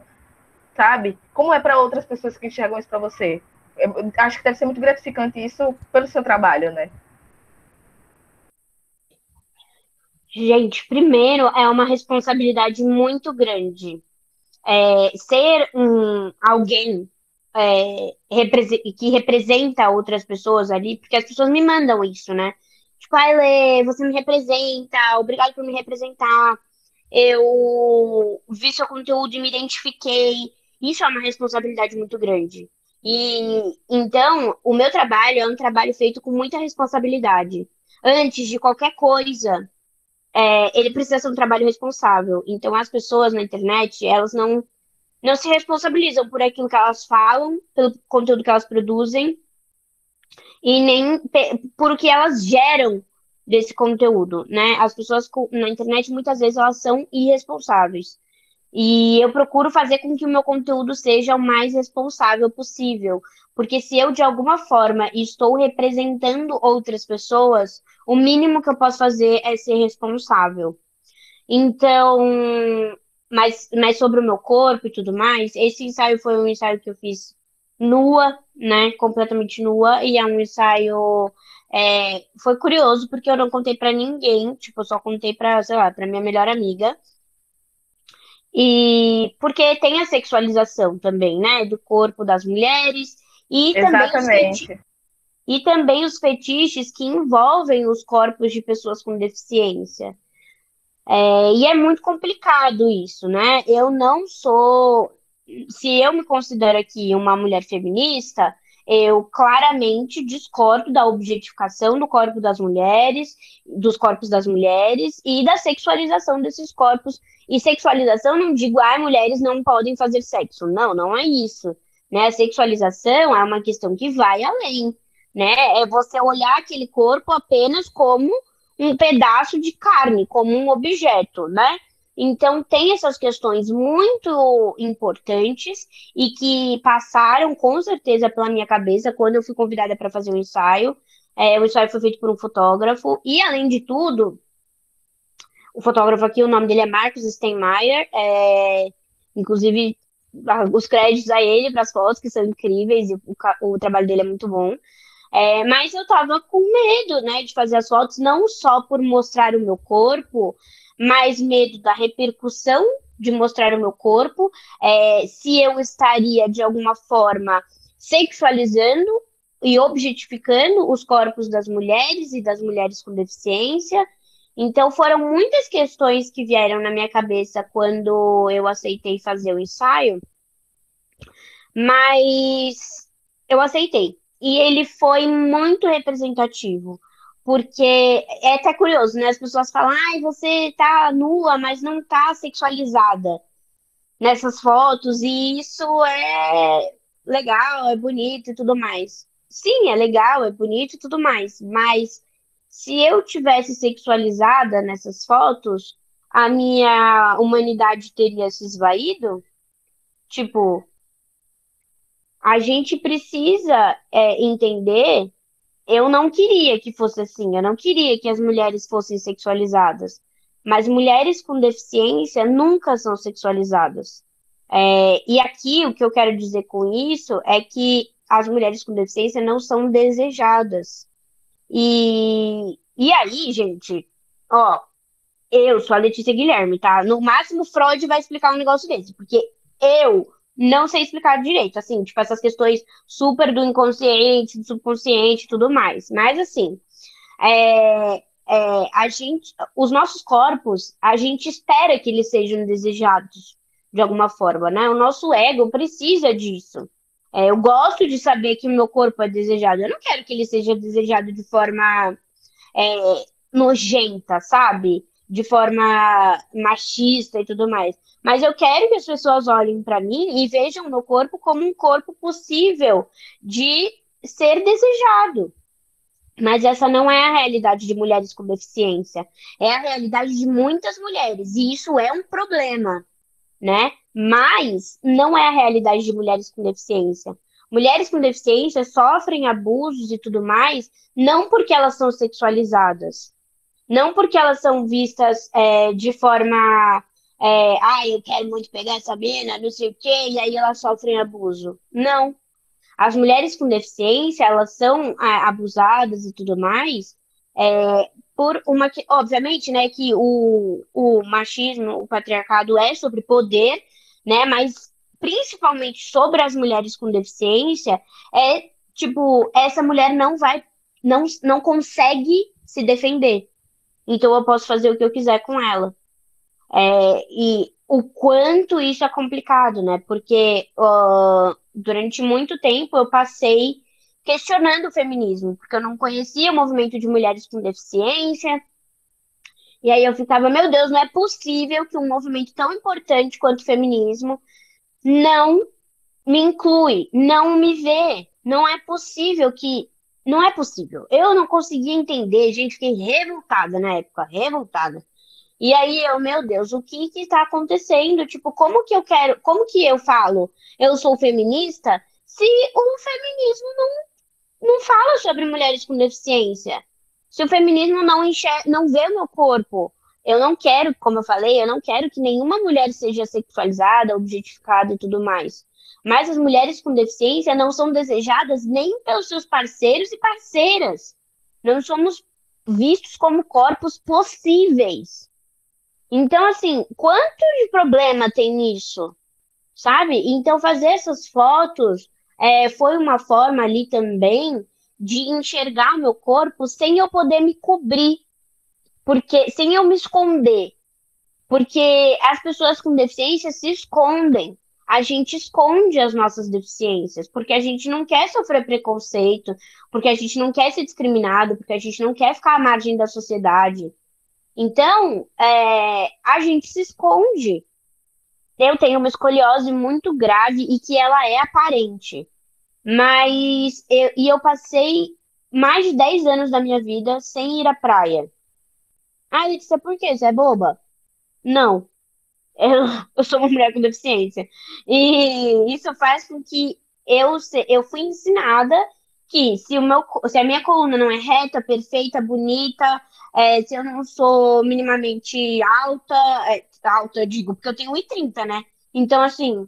S1: sabe? Como é para outras pessoas que enxergam isso para você? Eu acho que deve ser muito gratificante isso pelo seu trabalho, né?
S2: Gente, primeiro é uma responsabilidade muito grande. É, ser um, alguém é, que representa outras pessoas ali, porque as pessoas me mandam isso, né? Tipo, ah, Lê, você me representa, obrigado por me representar. Eu vi seu conteúdo e me identifiquei. Isso é uma responsabilidade muito grande. E então, o meu trabalho é um trabalho feito com muita responsabilidade. Antes de qualquer coisa, é, ele precisa ser um trabalho responsável. Então, as pessoas na internet, elas não, não se responsabilizam por aquilo que elas falam, pelo conteúdo que elas produzem, e nem por o que elas geram desse conteúdo, né? As pessoas na internet, muitas vezes, elas são irresponsáveis. E eu procuro fazer com que o meu conteúdo seja o mais responsável possível. Porque se eu, de alguma forma, estou representando outras pessoas, o mínimo que eu posso fazer é ser responsável. Então, mas, mas sobre o meu corpo e tudo mais, esse ensaio foi um ensaio que eu fiz nua, né? Completamente nua, e é um ensaio. É, foi curioso porque eu não contei para ninguém, tipo, eu só contei para, sei lá, para minha melhor amiga. E porque tem a sexualização também, né, do corpo das mulheres e
S1: Exatamente.
S2: também e também os fetiches que envolvem os corpos de pessoas com deficiência. É, e é muito complicado isso, né? Eu não sou. Se eu me considero aqui uma mulher feminista, eu claramente discordo da objetificação do corpo das mulheres, dos corpos das mulheres e da sexualização desses corpos e sexualização, não digo, ah, mulheres não podem fazer sexo. Não, não é isso. Né? A sexualização é uma questão que vai além. Né? É você olhar aquele corpo apenas como um pedaço de carne, como um objeto, né? Então, tem essas questões muito importantes e que passaram com certeza pela minha cabeça quando eu fui convidada para fazer o um ensaio. É, o ensaio foi feito por um fotógrafo, e além de tudo, o fotógrafo aqui, o nome dele é Marcos Steinmeier, é, inclusive os créditos a ele para as fotos, que são incríveis, e o, o trabalho dele é muito bom. É, mas eu tava com medo, né, de fazer as fotos, não só por mostrar o meu corpo, mas medo da repercussão de mostrar o meu corpo, é, se eu estaria de alguma forma sexualizando e objetificando os corpos das mulheres e das mulheres com deficiência. Então foram muitas questões que vieram na minha cabeça quando eu aceitei fazer o ensaio, mas eu aceitei e ele foi muito representativo. Porque é até curioso, né? As pessoas falam, ai, você tá nua, mas não tá sexualizada nessas fotos, e isso é legal, é bonito e tudo mais. Sim, é legal, é bonito e tudo mais, mas se eu tivesse sexualizada nessas fotos, a minha humanidade teria se esvaído? Tipo, a gente precisa é, entender. Eu não queria que fosse assim, eu não queria que as mulheres fossem sexualizadas, mas mulheres com deficiência nunca são sexualizadas. É, e aqui o que eu quero dizer com isso é que as mulheres com deficiência não são desejadas. E, e aí, gente, ó, eu sou a Letícia Guilherme, tá? No máximo, Freud vai explicar um negócio desse, porque eu não sei explicar direito, assim, tipo, essas questões super do inconsciente, do subconsciente e tudo mais. Mas, assim, é, é, a gente, os nossos corpos, a gente espera que eles sejam desejados de alguma forma, né? O nosso ego precisa disso. É, eu gosto de saber que o meu corpo é desejado. Eu não quero que ele seja desejado de forma é, nojenta, sabe? De forma machista e tudo mais. Mas eu quero que as pessoas olhem para mim e vejam meu corpo como um corpo possível de ser desejado. Mas essa não é a realidade de mulheres com deficiência. É a realidade de muitas mulheres. E isso é um problema, né? Mas não é a realidade de mulheres com deficiência. Mulheres com deficiência sofrem abusos e tudo mais, não porque elas são sexualizadas, não porque elas são vistas é, de forma é, ah, eu quero muito pegar essa mina, não sei o quê, e aí elas sofrem abuso. Não. As mulheres com deficiência, elas são é, abusadas e tudo mais, é, por uma que, obviamente, né, que o, o machismo, o patriarcado é sobre poder, né, mas principalmente sobre as mulheres com deficiência, é tipo, essa mulher não vai, não, não consegue se defender. Então eu posso fazer o que eu quiser com ela. É, e o quanto isso é complicado, né? Porque uh, durante muito tempo eu passei questionando o feminismo, porque eu não conhecia o movimento de mulheres com deficiência. E aí eu ficava, meu Deus, não é possível que um movimento tão importante quanto o feminismo não me inclui, não me vê. Não é possível que. Não é possível. Eu não conseguia entender, gente, fiquei revoltada na época, revoltada. E aí eu, meu Deus, o que que tá acontecendo? Tipo, como que eu quero, como que eu falo, eu sou feminista, se o feminismo não, não fala sobre mulheres com deficiência? Se o feminismo não enxerga, não vê o meu corpo, eu não quero, como eu falei, eu não quero que nenhuma mulher seja sexualizada, objetificada e tudo mais. Mas as mulheres com deficiência não são desejadas nem pelos seus parceiros e parceiras. Não somos vistos como corpos possíveis. Então, assim, quanto de problema tem nisso? Sabe? Então, fazer essas fotos é, foi uma forma ali também de enxergar o meu corpo sem eu poder me cobrir, porque sem eu me esconder. Porque as pessoas com deficiência se escondem. A gente esconde as nossas deficiências, porque a gente não quer sofrer preconceito, porque a gente não quer ser discriminado, porque a gente não quer ficar à margem da sociedade. Então, é, a gente se esconde. Eu tenho uma escoliose muito grave e que ela é aparente. Mas, eu, e eu passei mais de 10 anos da minha vida sem ir à praia. Ah, Letícia, por quê? Você é boba? Não. Eu, eu sou uma mulher com deficiência. E isso faz com que eu, eu fui ensinada que se, o meu, se a minha coluna não é reta, perfeita, bonita, é, se eu não sou minimamente alta, é, alta, digo, porque eu tenho 1,30, né? Então, assim,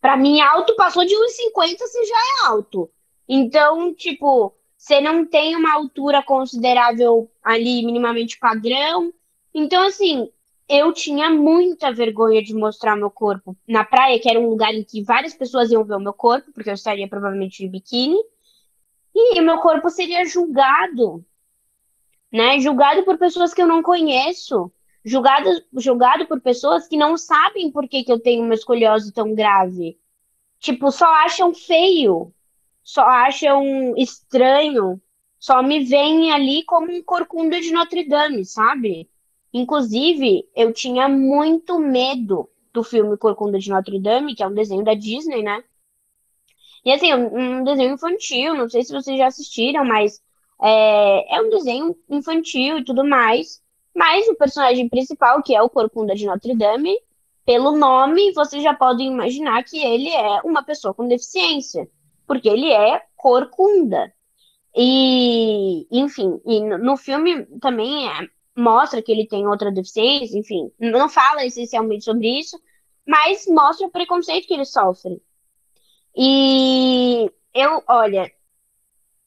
S2: para mim, alto passou de 1,50, você já é alto. Então, tipo, você não tem uma altura considerável ali, minimamente padrão. Então, assim, eu tinha muita vergonha de mostrar meu corpo na praia, que era um lugar em que várias pessoas iam ver o meu corpo, porque eu estaria provavelmente de biquíni, e meu corpo seria julgado, né? Julgado por pessoas que eu não conheço, julgado, julgado por pessoas que não sabem por que, que eu tenho uma escoliose tão grave. Tipo, só acham feio, só acham estranho, só me veem ali como um corcunda de Notre Dame, sabe? Inclusive, eu tinha muito medo do filme Corcunda de Notre Dame, que é um desenho da Disney, né? E assim, um, desenho infantil, não sei se vocês já assistiram, mas é, é um desenho infantil e tudo mais. Mas o personagem principal, que é o Corcunda de Notre Dame, pelo nome, vocês já podem imaginar que ele é uma pessoa com deficiência, porque ele é corcunda. E, enfim, e no filme também é, mostra que ele tem outra deficiência, enfim, não fala essencialmente sobre isso, mas mostra o preconceito que ele sofre. E eu, olha,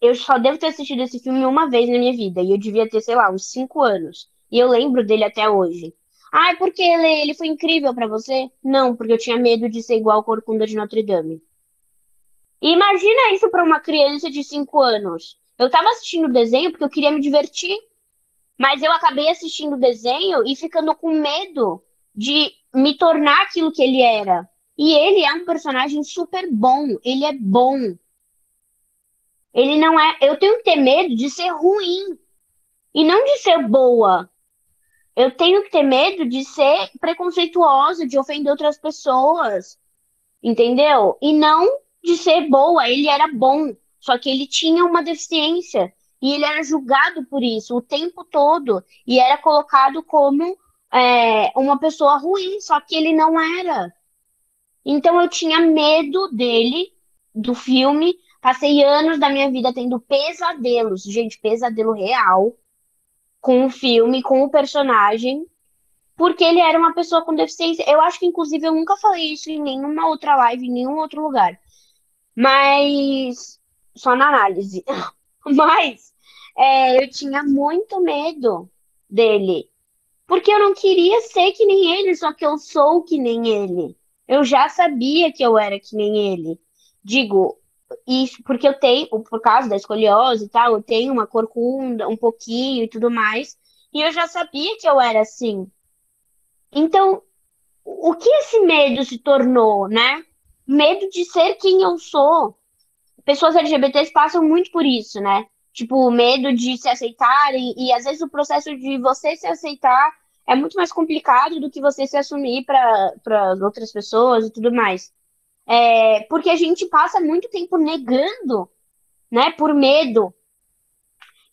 S2: eu só devo ter assistido esse filme uma vez na minha vida, e eu devia ter, sei lá, uns cinco anos. E eu lembro dele até hoje. Ai, porque ele, ele foi incrível para você? Não, porque eu tinha medo de ser igual a Corcunda de Notre Dame. Imagina isso para uma criança de cinco anos. Eu tava assistindo o desenho porque eu queria me divertir. Mas eu acabei assistindo o desenho e ficando com medo de me tornar aquilo que ele era. E ele é um personagem super bom. Ele é bom. Ele não é. Eu tenho que ter medo de ser ruim. E não de ser boa. Eu tenho que ter medo de ser preconceituosa, de ofender outras pessoas. Entendeu? E não de ser boa. Ele era bom. Só que ele tinha uma deficiência. E ele era julgado por isso o tempo todo. E era colocado como é, uma pessoa ruim, só que ele não era. Então eu tinha medo dele, do filme. Passei anos da minha vida tendo pesadelos, gente, pesadelo real, com o filme, com o personagem, porque ele era uma pessoa com deficiência. Eu acho que, inclusive, eu nunca falei isso em nenhuma outra live, em nenhum outro lugar. Mas. Só na análise. Mas é, eu tinha muito medo dele. Porque eu não queria ser que nem ele, só que eu sou que nem ele. Eu já sabia que eu era que nem ele. Digo, isso porque eu tenho, por causa da escoliose e tal, eu tenho uma corcunda, um pouquinho e tudo mais. E eu já sabia que eu era assim. Então, o que esse medo se tornou, né? Medo de ser quem eu sou. Pessoas LGBTs passam muito por isso, né? Tipo, medo de se aceitarem, e às vezes o processo de você se aceitar é muito mais complicado do que você se assumir para outras pessoas e tudo mais. É, porque a gente passa muito tempo negando, né, por medo.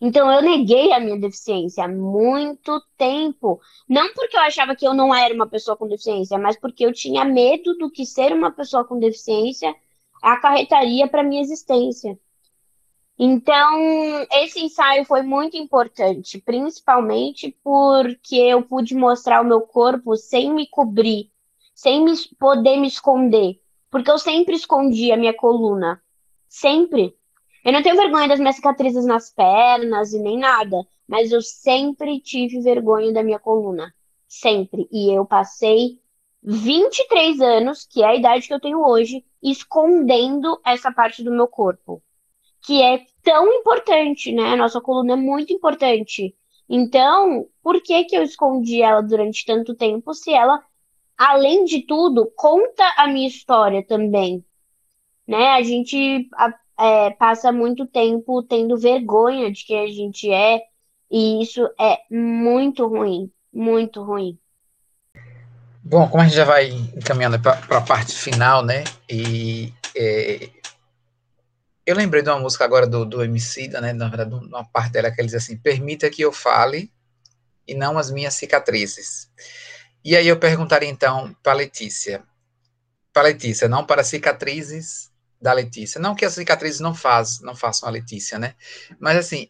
S2: Então eu neguei a minha deficiência há muito tempo. Não porque eu achava que eu não era uma pessoa com deficiência, mas porque eu tinha medo do que ser uma pessoa com deficiência acarretaria para minha existência. Então, esse ensaio foi muito importante, principalmente porque eu pude mostrar o meu corpo sem me cobrir, sem me, poder me esconder. Porque eu sempre escondi a minha coluna. Sempre. Eu não tenho vergonha das minhas cicatrizes nas pernas e nem nada, mas eu sempre tive vergonha da minha coluna. Sempre. E eu passei 23 anos, que é a idade que eu tenho hoje, escondendo essa parte do meu corpo que é tão importante, né? A nossa coluna é muito importante. Então, por que que eu escondi ela durante tanto tempo se ela, além de tudo, conta a minha história também? Né? A gente é, passa muito tempo tendo vergonha de quem a gente é, e isso é muito ruim, muito ruim.
S3: Bom, como a gente já vai encaminhando para a parte final, né? E é, eu lembrei de uma música agora do, do Emicida, né? Na verdade, uma parte dela que ele diz assim: Permita que eu fale e não as minhas cicatrizes. E aí eu perguntaria então para Letícia, para Letícia, não para cicatrizes da Letícia, não que as cicatrizes não faz, não façam a Letícia, né? Mas assim,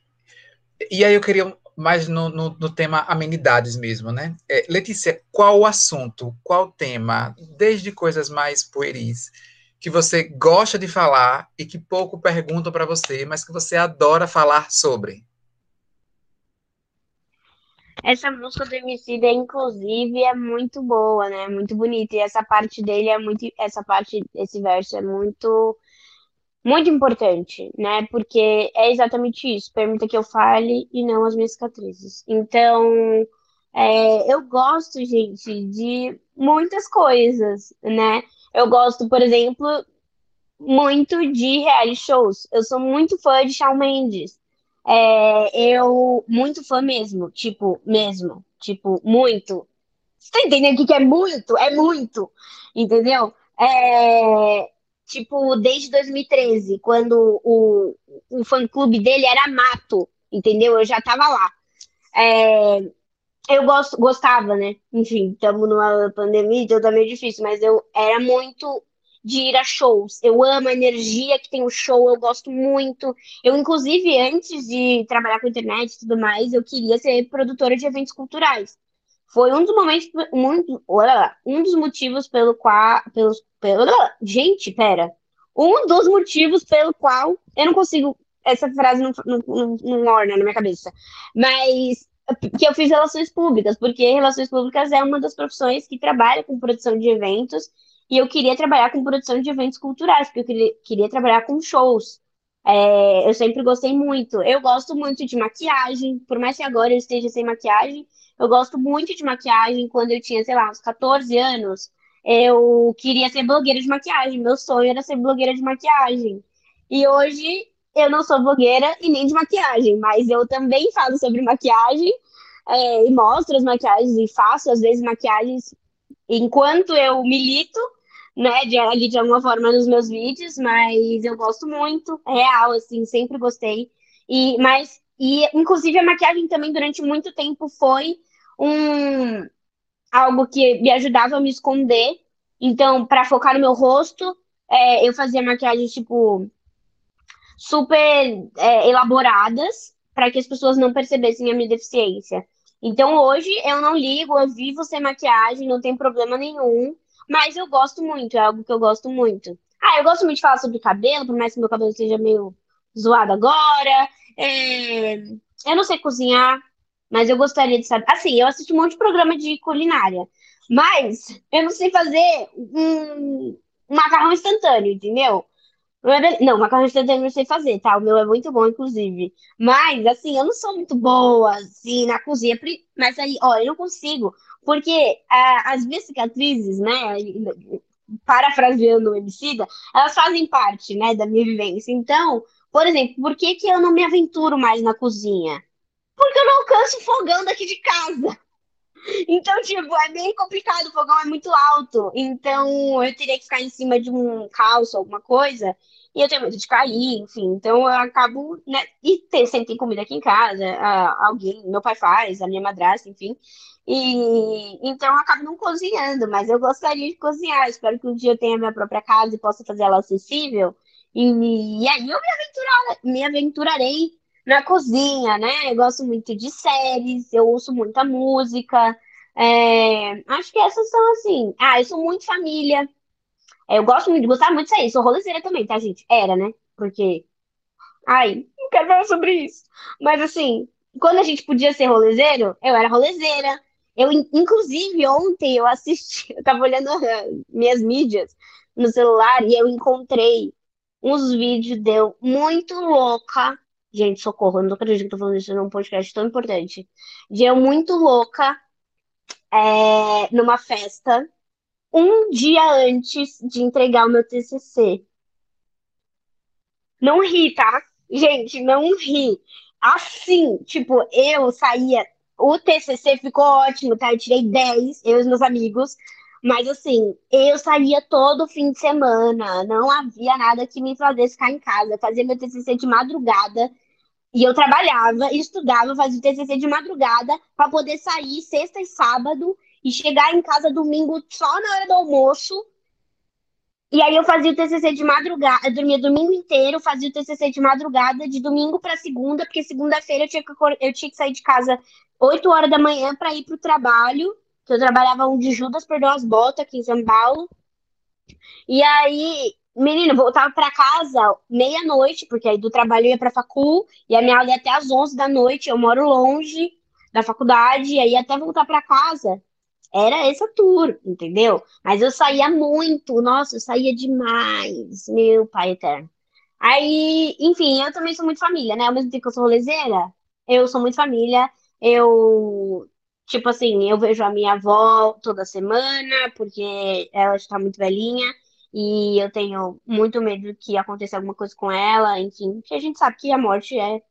S3: e aí eu queria mais no, no, no tema amenidades mesmo, né? É, Letícia, qual o assunto, qual o tema, desde coisas mais pueris, que você gosta de falar e que pouco perguntam para você, mas que você adora falar sobre?
S2: Essa música do Emicida, inclusive, é muito boa, né? Muito bonita. E essa parte dele é muito. Essa parte, esse verso é muito. Muito importante, né? Porque é exatamente isso. Permita que eu fale e não as minhas cicatrizes. Então, é, eu gosto, gente, de muitas coisas, né? Eu gosto, por exemplo, muito de reality shows. Eu sou muito fã de Shawn Mendes. É, eu, muito fã mesmo, tipo, mesmo, tipo, muito. Você tá entendendo o que, é muito? É muito, entendeu? É, tipo, desde 2013, quando o, o fã-clube dele era mato, entendeu? Eu já tava lá. É, eu gosto, gostava, né? Enfim, estamos numa pandemia, então tá meio difícil, mas eu era muito de ir a shows. Eu amo a energia que tem o show, eu gosto muito. Eu, inclusive, antes de trabalhar com internet e tudo mais, eu queria ser produtora de eventos culturais. Foi um dos momentos, muito, um dos motivos pelo qual, pelos, pelo, gente, pera, um dos motivos pelo qual eu não consigo, essa frase não, não, não, não orna na minha cabeça, mas que eu fiz relações públicas, porque relações públicas é uma das profissões que trabalha com produção de eventos e eu queria trabalhar com produção de eventos culturais, porque eu queria, queria trabalhar com shows. É, eu sempre gostei muito. Eu gosto muito de maquiagem, por mais que agora eu esteja sem maquiagem, eu gosto muito de maquiagem. Quando eu tinha, sei lá, uns 14 anos, eu queria ser blogueira de maquiagem. Meu sonho era ser blogueira de maquiagem. E hoje eu não sou blogueira e nem de maquiagem, mas eu também falo sobre maquiagem é, e mostro as maquiagens e faço, às vezes, maquiagens enquanto eu milito né, de, ali de alguma forma nos meus vídeos, mas eu gosto muito, é real, assim, sempre gostei. E, mas, e inclusive a maquiagem também durante muito tempo foi um algo que me ajudava a me esconder. Então, para focar no meu rosto, é, eu fazia maquiagens tipo super é, elaboradas para que as pessoas não percebessem a minha deficiência. Então hoje eu não ligo, eu vivo sem maquiagem, não tem problema nenhum. Mas eu gosto muito, é algo que eu gosto muito. Ah, eu gosto muito de falar sobre cabelo, por mais que meu cabelo esteja meio zoado agora. É... Eu não sei cozinhar, mas eu gostaria de saber. Assim, eu assisto um monte de programa de culinária, mas eu não sei fazer um, um macarrão instantâneo, entendeu? Não, macarrão instantâneo eu sei fazer, tá? O meu é muito bom, inclusive. Mas, assim, eu não sou muito boa, assim, na cozinha. Mas aí, ó, eu não consigo. Porque a, as minhas cicatrizes, né, parafraseando o Emicida, elas fazem parte, né, da minha vivência. Então, por exemplo, por que, que eu não me aventuro mais na cozinha? Porque eu não alcanço o fogão daqui de casa. Então, tipo, é bem complicado, o fogão é muito alto. Então, eu teria que ficar em cima de um calço, alguma coisa, e eu tenho medo de cair, enfim. Então, eu acabo, né? E ter, sempre tem comida aqui em casa, alguém, meu pai faz, a minha madrasta, enfim. E então eu acabo não cozinhando, mas eu gostaria de cozinhar. Espero que um dia eu tenha minha própria casa e possa fazer ela acessível. E, e aí eu me, aventurar, me aventurarei na cozinha, né? Eu gosto muito de séries, eu ouço muita música. É, acho que essas são assim. Ah, eu sou muito família. É, eu gosto muito, gostar muito de sair. Sou rolezeira também, tá, gente? Era, né? Porque. Ai, não quero falar sobre isso. Mas assim, quando a gente podia ser rolezeiro, eu era rolezeira. Eu, inclusive, ontem eu assisti, eu tava olhando minhas mídias no celular e eu encontrei uns vídeos deu muito louca. Gente, socorro, eu não acredito que eu tô falando isso num podcast tão importante. De eu muito louca é, numa festa um dia antes de entregar o meu TCC. Não ri, tá? Gente, não ri. Assim, tipo, eu saía o TCC ficou ótimo, tá? Eu tirei 10, eu e os meus amigos. Mas assim, eu saía todo fim de semana, não havia nada que me fizesse ficar em casa. Eu fazia meu TCC de madrugada e eu trabalhava, estudava, fazia o TCC de madrugada para poder sair sexta e sábado e chegar em casa domingo só na hora do almoço. E aí eu fazia o TCC de madrugada, eu dormia domingo inteiro, fazia o TCC de madrugada, de domingo para segunda, porque segunda-feira eu, tinha que, eu tinha que sair de casa 8 horas da manhã para ir para o trabalho, que eu trabalhava onde Judas perdeu as botas aqui em São Paulo. E aí, menino, voltava para casa meia-noite, porque aí do trabalho eu ia para facul, e a minha aula ia até às 11 da noite, eu moro longe da faculdade, e aí até voltar para casa era essa tour, entendeu? Mas eu saía muito, nossa, eu saía demais, meu pai eterno. Aí, enfim, eu também sou muito família, né? Ao mesmo tempo que eu sou rolezeira, eu sou muito família. Eu, tipo assim, eu vejo a minha avó toda semana, porque ela está muito velhinha, e eu tenho muito medo que aconteça alguma coisa com ela, enfim, que a gente sabe que a morte é,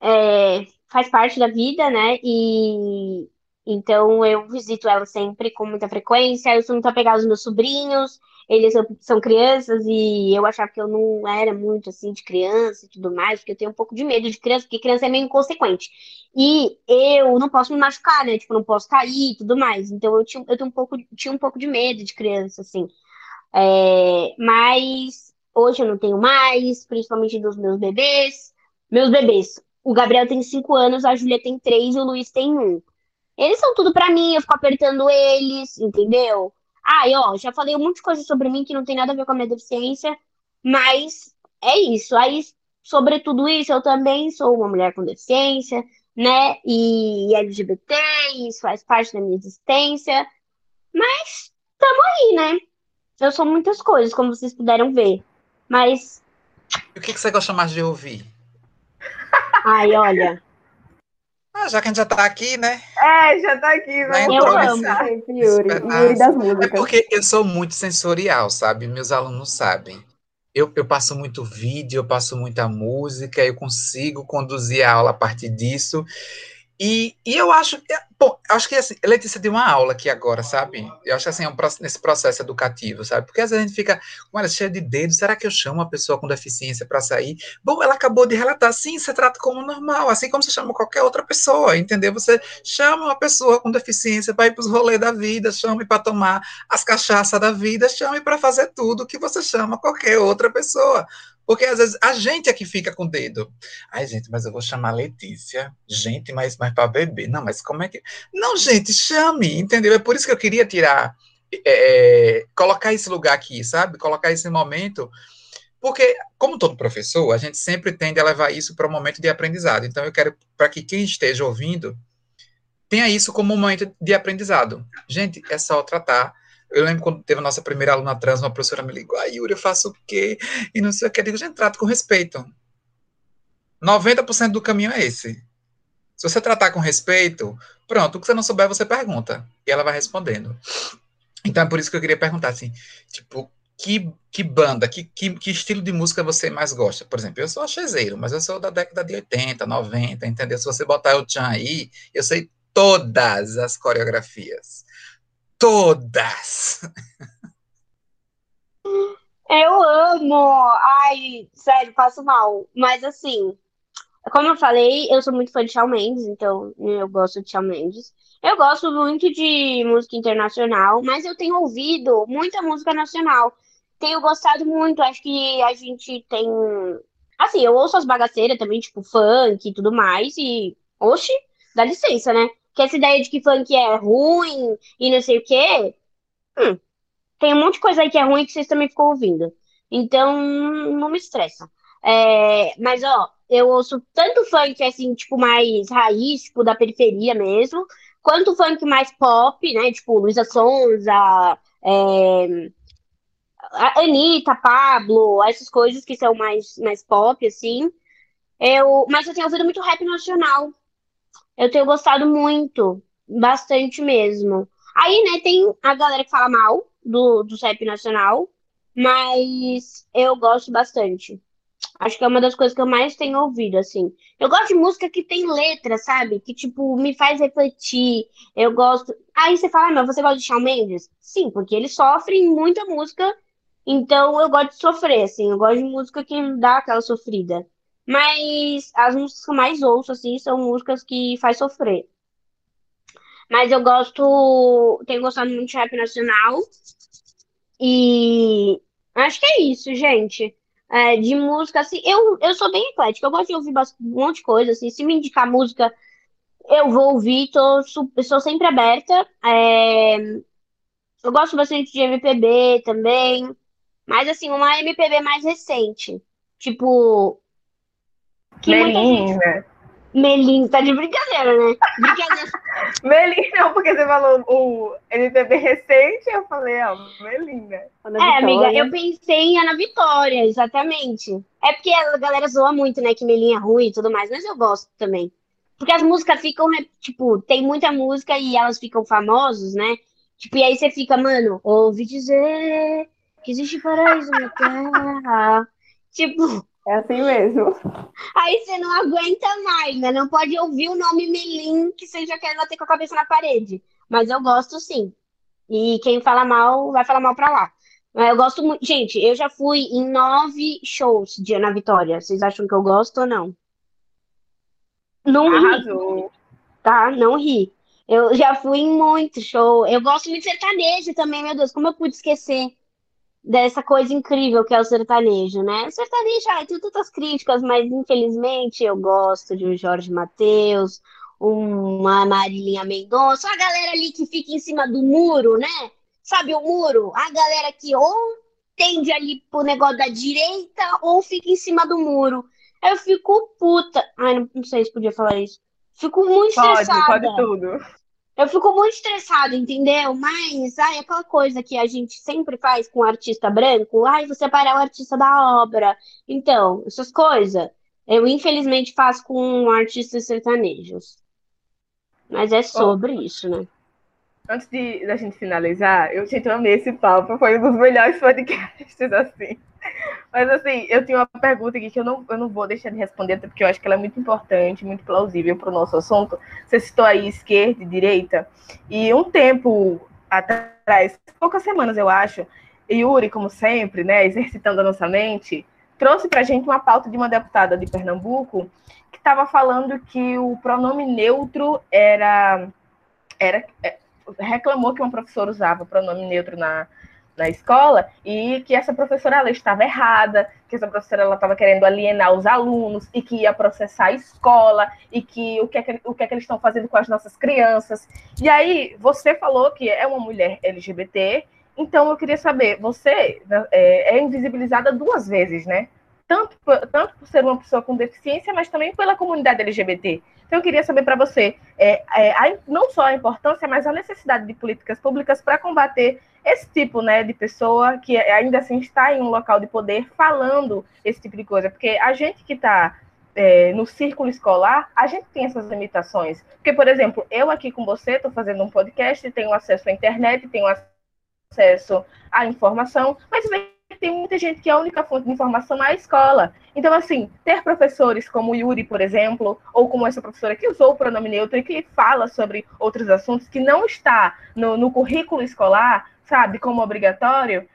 S2: é faz parte da vida, né? E então eu visito ela sempre com muita frequência. Eu sou muito apegada aos meus sobrinhos, eles são, crianças e eu achava que eu não era muito assim de criança e tudo mais, porque eu tenho um pouco de medo de criança, porque criança é meio inconsequente. E eu não posso me machucar, né? Tipo, não posso cair e tudo mais. Então eu tinha, eu tenho um pouco, tinha um pouco de medo de criança, assim. É, mas hoje eu não tenho mais, principalmente dos meus bebês. Meus bebês. O Gabriel tem cinco anos, a Júlia tem três e o Luiz tem um. Eles são tudo para mim, eu fico apertando eles, entendeu? Ah, e ó, já falei um monte de coisa sobre mim que não tem nada a ver com a minha deficiência, mas é isso. Aí, sobre tudo isso, eu também sou uma mulher com deficiência, né? E LGBT, isso faz parte da minha existência. Mas tamo aí, né? Eu sou muitas coisas, como vocês puderam ver. Mas.
S3: E o que, que você gosta mais de ouvir?
S2: Ai, olha.
S3: Ah, já que a gente já tá aqui, né?
S1: É, já tá aqui,
S2: né? Eu amo.
S4: Yuri, Yuri das músicas.
S3: É porque eu sou muito sensorial, sabe? Meus alunos sabem. Eu, eu passo muito vídeo, eu passo muita música, eu consigo conduzir a aula a partir disso. E, e eu acho, é, bom, acho que assim, Letícia deu uma aula aqui agora, sabe? Eu acho que assim, é um, nesse processo educativo, sabe? Porque às vezes a gente fica, olha, cheia de dedos, será que eu chamo uma pessoa com deficiência para sair? Bom, ela acabou de relatar, sim, você trata como normal, assim como você chama qualquer outra pessoa, entendeu? Você chama uma pessoa com deficiência para ir para os rolês da vida, chame para tomar as cachaças da vida, chame para fazer tudo que você chama qualquer outra pessoa. Porque às vezes a gente é que fica com o dedo. Ai, gente, mas eu vou chamar Letícia. Gente, mas, mas para beber. Não, mas como é que. Não, gente, chame, entendeu? É por isso que eu queria tirar. É, é, colocar esse lugar aqui, sabe? Colocar esse momento. Porque, como todo professor, a gente sempre tende a levar isso para um momento de aprendizado. Então, eu quero para que quem esteja ouvindo tenha isso como um momento de aprendizado. Gente, é só tratar eu lembro quando teve a nossa primeira aluna trans, uma professora me ligou, ah, Yuri, eu faço o quê? E não sei o que. Eu digo, gente, trato com respeito. 90% do caminho é esse. Se você tratar com respeito, pronto, o que você não souber, você pergunta. E ela vai respondendo. Então é por isso que eu queria perguntar, assim, tipo, que, que banda, que, que, que estilo de música você mais gosta? Por exemplo, eu sou achezeiro, mas eu sou da década de 80, 90, entendeu? Se você botar o Chan aí, eu sei todas as coreografias todas.
S2: Eu amo. Ai, sério, passo mal. Mas assim, como eu falei, eu sou muito fã de Shawn Mendes, então eu gosto de Shawn Mendes. Eu gosto muito de música internacional, mas eu tenho ouvido muita música nacional. Tenho gostado muito, acho que a gente tem. Assim, eu ouço as bagaceiras também, tipo funk e tudo mais, e. Oxi, dá licença, né? Que essa ideia de que funk é ruim e não sei o quê. Hum, tem um monte de coisa aí que é ruim que vocês também ficam ouvindo. Então, não me estressa. É, mas, ó, eu ouço tanto funk, assim, tipo, mais raiz, tipo, da periferia mesmo, quanto funk mais pop, né? Tipo, Luísa Sonza, é, Anitta, Pablo, essas coisas que são mais, mais pop, assim. Eu, mas eu tenho ouvido muito rap nacional. Eu tenho gostado muito, bastante mesmo. Aí, né, tem a galera que fala mal do, do rap nacional, mas eu gosto bastante. Acho que é uma das coisas que eu mais tenho ouvido, assim. Eu gosto de música que tem letra, sabe? Que, tipo, me faz refletir. Eu gosto. Aí você fala, ah, mas você gosta de Shawn Mendes? Sim, porque ele sofre em muita música. Então eu gosto de sofrer, assim. Eu gosto de música que dá aquela sofrida. Mas as músicas que eu mais ouço, assim, são músicas que faz sofrer. Mas eu gosto, tenho gostado muito de rap nacional. E acho que é isso, gente. É, de música, assim, eu, eu sou bem eclética, eu gosto de ouvir um monte de coisa, assim, se me indicar música, eu vou ouvir, tô, sou sempre aberta. É, eu gosto bastante de MPB também, mas assim, uma MPB mais recente. Tipo.
S1: Que Melinha.
S2: Melinha, tá de brincadeira, né? Brincadeira.
S1: Melinha, não, porque você falou o MPB recente, eu falei, ó, Melinha.
S2: É, amiga, eu pensei em Ana Vitória, exatamente. É porque a galera zoa muito, né, que Melinha é ruim e tudo mais, mas eu gosto também. Porque as músicas ficam, né, tipo, tem muita música e elas ficam famosas, né? Tipo, e aí você fica, mano, ouvi dizer que existe paraíso na terra. Tipo,
S4: é assim mesmo.
S2: Aí você não aguenta mais, né? Não pode ouvir o nome Melim que você já quer bater com a cabeça na parede. Mas eu gosto sim. E quem fala mal, vai falar mal pra lá. Eu gosto muito. Gente, eu já fui em nove shows de Ana Vitória. Vocês acham que eu gosto ou não? Não
S1: Arrasou.
S2: ri. Tá? Não ri. Eu já fui em muito show. Eu gosto muito de sertanejo também, meu Deus. Como eu pude esquecer? Dessa coisa incrível que é o sertanejo, né? O sertanejo, ai, tem tantas críticas, mas infelizmente eu gosto de um Jorge Mateus, uma Marilinha Mendonça, a galera ali que fica em cima do muro, né? Sabe o muro? A galera que ou tende ali pro negócio da direita ou fica em cima do muro. Eu fico puta. Ai, não, não sei se podia falar isso. Fico muito
S1: pode,
S2: estressada.
S1: Pode tudo.
S2: Eu fico muito estressada, entendeu? Mas, ai, aquela coisa que a gente sempre faz com o artista branco, ai, você parar o artista da obra. Então, essas coisas, eu infelizmente faço com artistas sertanejos. Mas é sobre oh. isso, né?
S1: Antes de da gente finalizar, eu, gente, eu amei esse papo, foi um dos melhores podcasts, assim. Mas assim, eu tenho uma pergunta aqui que eu não, eu não vou deixar de responder, porque eu acho que ela é muito importante, muito plausível para o nosso assunto. Você citou aí esquerda e direita, e um tempo atrás, poucas semanas eu acho, Yuri, como sempre, né, exercitando a nossa mente, trouxe para a gente uma pauta de uma deputada de Pernambuco que estava falando que o pronome neutro era, era é, reclamou que uma professora usava o pronome neutro na, na escola e que essa professora ela estava errada, que essa professora ela estava querendo alienar os alunos e que ia processar a escola e que o que é que, o que, é que eles estão fazendo com as nossas crianças. E aí você falou que é uma mulher LGBT, então eu queria saber, você né, é, é invisibilizada duas vezes, né? Tanto, tanto por ser uma pessoa com deficiência, mas também pela comunidade LGBT. Então, eu queria saber para você é, é, a, não só a importância, mas a necessidade de políticas públicas para combater esse tipo né, de pessoa que ainda assim está em um local de poder falando esse tipo de coisa. Porque a gente que está é, no círculo escolar, a gente tem essas limitações. Porque, por exemplo, eu aqui com você estou fazendo um podcast, tenho acesso à internet, tenho acesso à informação, mas tem muita gente que a única fonte de informação é a escola. Então, assim, ter professores como Yuri, por exemplo, ou como essa professora que usou o pronome neutro e que fala sobre outros assuntos que não está no, no currículo escolar, sabe, como obrigatório,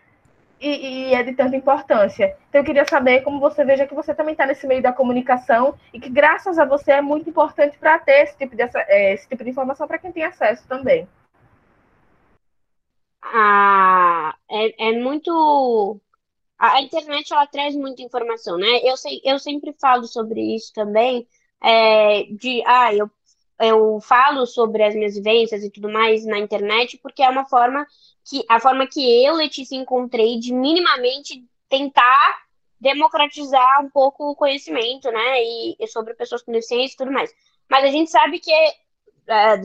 S1: e, e, é de tanta importância. Então, eu queria saber como você veja que você também está nesse meio da comunicação e que, graças a você, é muito importante para ter esse tipo, de, é, esse tipo de informação para quem tem acesso também.
S2: Ah, é, é muito. A internet ela traz muita informação, né? Eu, sei, eu sempre falo sobre isso também, é, de ah, eu eu falo sobre as minhas vivências e tudo mais na internet, porque é uma forma que a forma que eu, Letícia, encontrei de minimamente tentar democratizar um pouco o conhecimento, né? E, e sobre pessoas com deficiência e tudo mais. Mas a gente sabe que é, é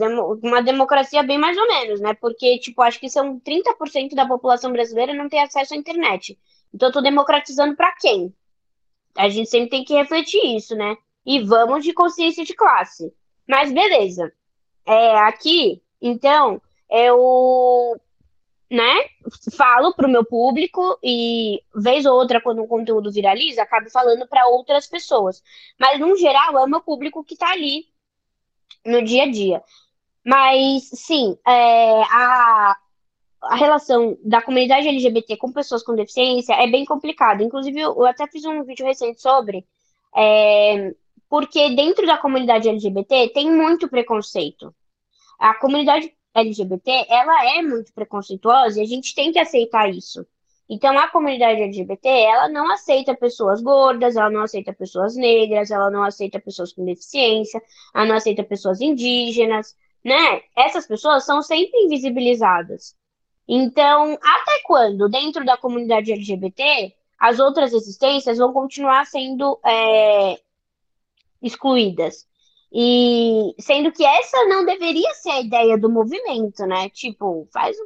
S2: uma democracia bem mais ou menos, né? Porque, tipo, acho que são 30% da população brasileira não tem acesso à internet. Então, eu tô democratizando para quem? A gente sempre tem que refletir isso, né? E vamos de consciência de classe. Mas beleza. É, aqui, então, eu né, falo para o meu público e vez ou outra quando um conteúdo viraliza, acabo falando para outras pessoas. Mas no geral é o meu público que está ali no dia a dia. Mas sim, é, a, a relação da comunidade LGBT com pessoas com deficiência é bem complicada. Inclusive, eu até fiz um vídeo recente sobre é, porque dentro da comunidade LGBT tem muito preconceito. A comunidade LGBT, ela é muito preconceituosa e a gente tem que aceitar isso. Então, a comunidade LGBT, ela não aceita pessoas gordas, ela não aceita pessoas negras, ela não aceita pessoas com deficiência, ela não aceita pessoas indígenas, né? Essas pessoas são sempre invisibilizadas. Então, até quando, dentro da comunidade LGBT, as outras existências vão continuar sendo é, excluídas? E sendo que essa não deveria ser a ideia do movimento, né? Tipo, faz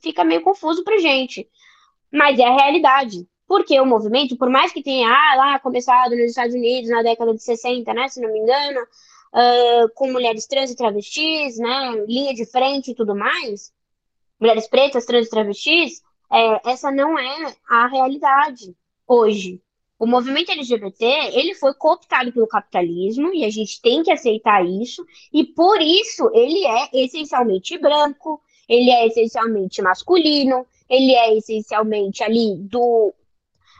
S2: fica meio confuso pra gente. Mas é a realidade. Porque o movimento, por mais que tenha ah, lá começado nos Estados Unidos na década de 60, né, se não me engano, uh, com mulheres trans e travestis, né, linha de frente e tudo mais, mulheres pretas, trans e travestis, é, essa não é a realidade hoje. O movimento LGBT, ele foi cooptado pelo capitalismo e a gente tem que aceitar isso, e por isso ele é essencialmente branco, ele é essencialmente masculino, ele é essencialmente ali do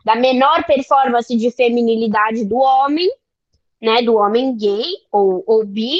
S2: da menor performance de feminilidade do homem, né, do homem gay ou, ou bi,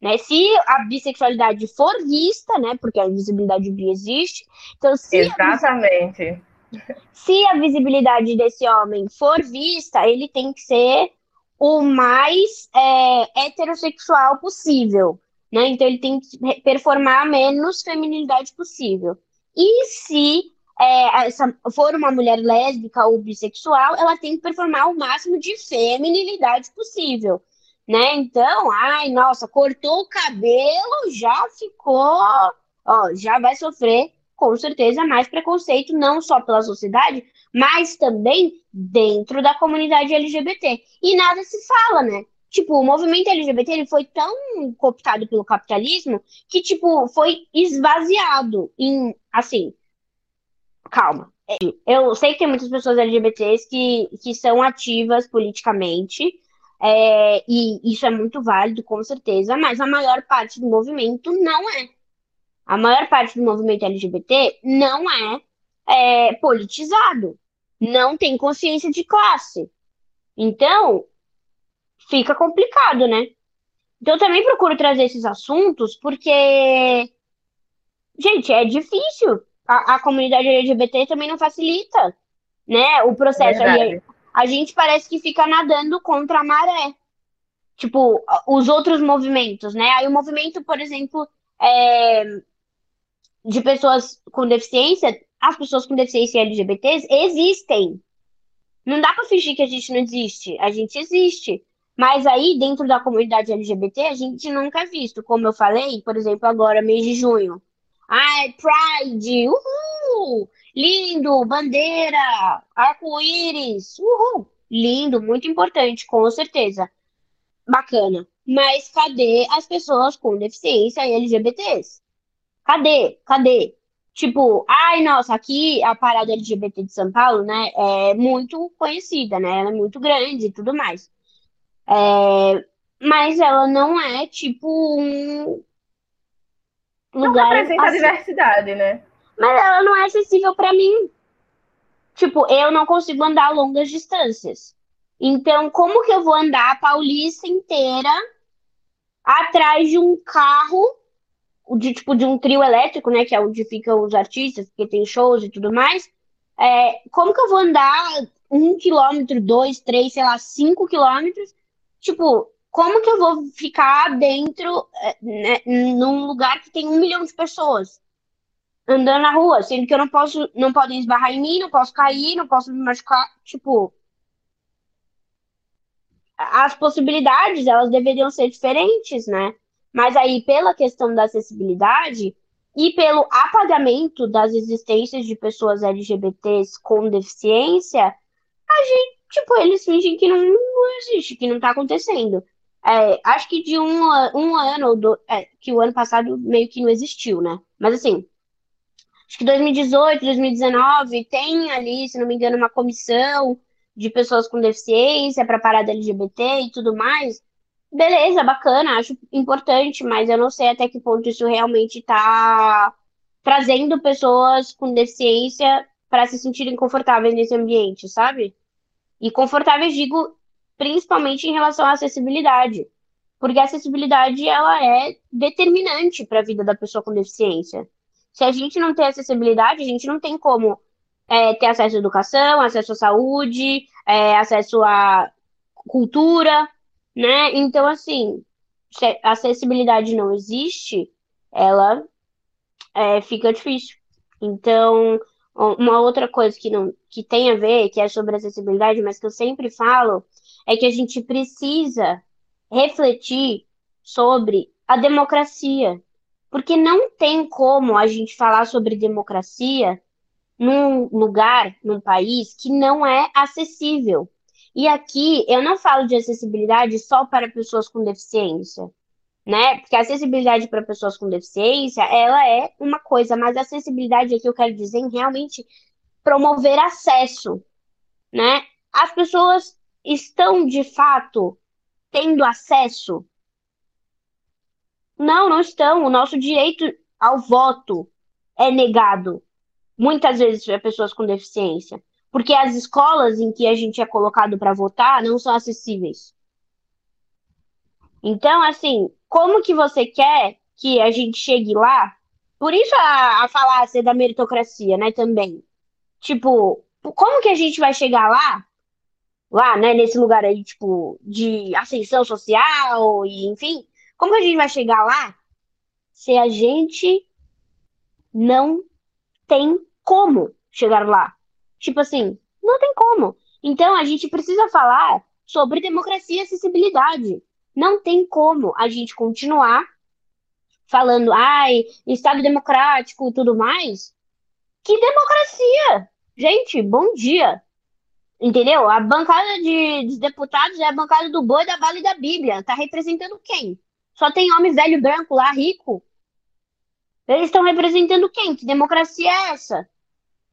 S2: né, se a bissexualidade for vista, né, porque a visibilidade bi existe, então se
S1: Exatamente.
S2: A, se a visibilidade desse homem for vista, ele tem que ser o mais é, heterossexual possível, né, então ele tem que performar a menos feminilidade possível. E se é, essa, for uma mulher lésbica ou bissexual, ela tem que performar o máximo de feminilidade possível. Né? Então, ai, nossa, cortou o cabelo, já ficou, ó, já vai sofrer com certeza mais preconceito, não só pela sociedade, mas também dentro da comunidade LGBT. E nada se fala, né? Tipo, o movimento LGBT ele foi tão cooptado pelo capitalismo que, tipo, foi esvaziado em, assim, calma. Eu sei que tem muitas pessoas LGBTs que, que são ativas politicamente, é, e isso é muito válido, com certeza, mas a maior parte do movimento não é. A maior parte do movimento LGBT não é, é politizado, não tem consciência de classe. Então, fica complicado, né? Então, eu também procuro trazer esses assuntos porque, gente, é difícil. A, a comunidade LGBT também não facilita, né? O processo. É a gente parece que fica nadando contra a maré. Tipo, os outros movimentos, né? Aí o movimento, por exemplo, é, de pessoas com deficiência, as pessoas com deficiência LGBTs existem. Não dá pra fingir que a gente não existe. A gente existe. Mas aí, dentro da comunidade LGBT, a gente nunca é visto. Como eu falei, por exemplo, agora, mês de junho. Ai, Pride! Uhul! Lindo! Bandeira! Arco-íris! Uhul! Lindo, muito importante, com certeza. Bacana. Mas cadê as pessoas com deficiência e LGBTs? Cadê? Cadê? Tipo, ai, nossa, aqui a parada LGBT de São Paulo, né, é muito conhecida, né? Ela é muito grande e tudo mais. É, mas ela não é tipo um
S1: lugar. Não representa a diversidade, né?
S2: Mas ela não é acessível para mim. Tipo, eu não consigo andar longas distâncias. Então, como que eu vou andar a Paulista inteira atrás de um carro de tipo de um trio elétrico, né? Que é onde ficam os artistas, porque tem shows e tudo mais. É, como que eu vou andar um quilômetro, dois, três, sei lá, cinco quilômetros Tipo, como que eu vou ficar dentro, eh, né, num lugar que tem um milhão de pessoas andando na rua, sendo que eu não posso, não podem esbarrar em mim, não posso cair, não posso me machucar, tipo, as possibilidades, elas deveriam ser diferentes, né? Mas aí, pela questão da acessibilidade e pelo apagamento das existências de pessoas LGBTs com deficiência, a gente tipo, eles fingem que não, não existe, que não tá acontecendo. É, acho que de um, um ano ou do, é, que o ano passado meio que não existiu, né? Mas assim, acho que 2018, 2019 tem ali, se não me engano, uma comissão de pessoas com deficiência para parada LGBT e tudo mais. Beleza, bacana, acho importante, mas eu não sei até que ponto isso realmente está trazendo pessoas com deficiência para se sentirem confortáveis nesse ambiente, sabe? E confortáveis, digo, principalmente em relação à acessibilidade. Porque a acessibilidade ela é determinante para a vida da pessoa com deficiência. Se a gente não tem acessibilidade, a gente não tem como é, ter acesso à educação, acesso à saúde, é, acesso à cultura, né? Então, assim, se a acessibilidade não existe, ela é, fica difícil. Então, uma outra coisa que, não, que tem a ver, que é sobre acessibilidade, mas que eu sempre falo, é que a gente precisa refletir sobre a democracia. Porque não tem como a gente falar sobre democracia num lugar, num país que não é acessível. E aqui eu não falo de acessibilidade só para pessoas com deficiência, né? Porque a acessibilidade para pessoas com deficiência, ela é uma coisa, mas a acessibilidade aqui eu quero dizer em realmente promover acesso, né? As pessoas estão de fato tendo acesso? Não, não estão. O nosso direito ao voto é negado muitas vezes para pessoas com deficiência, porque as escolas em que a gente é colocado para votar não são acessíveis. Então, assim, como que você quer que a gente chegue lá? Por isso a, a falácia da meritocracia, né, também. Tipo, como que a gente vai chegar lá lá, né, nesse lugar aí, tipo, de ascensão social e enfim, como a gente vai chegar lá se a gente não tem como chegar lá? Tipo assim, não tem como. Então a gente precisa falar sobre democracia e acessibilidade. Não tem como a gente continuar falando, ai, Estado democrático e tudo mais. Que democracia! Gente, bom dia. Entendeu? A bancada de, de, deputados é a bancada do boi, da bala e da Bíblia. Tá representando quem? Só tem homem velho branco lá, rico. Eles estão representando quem? Que democracia é essa?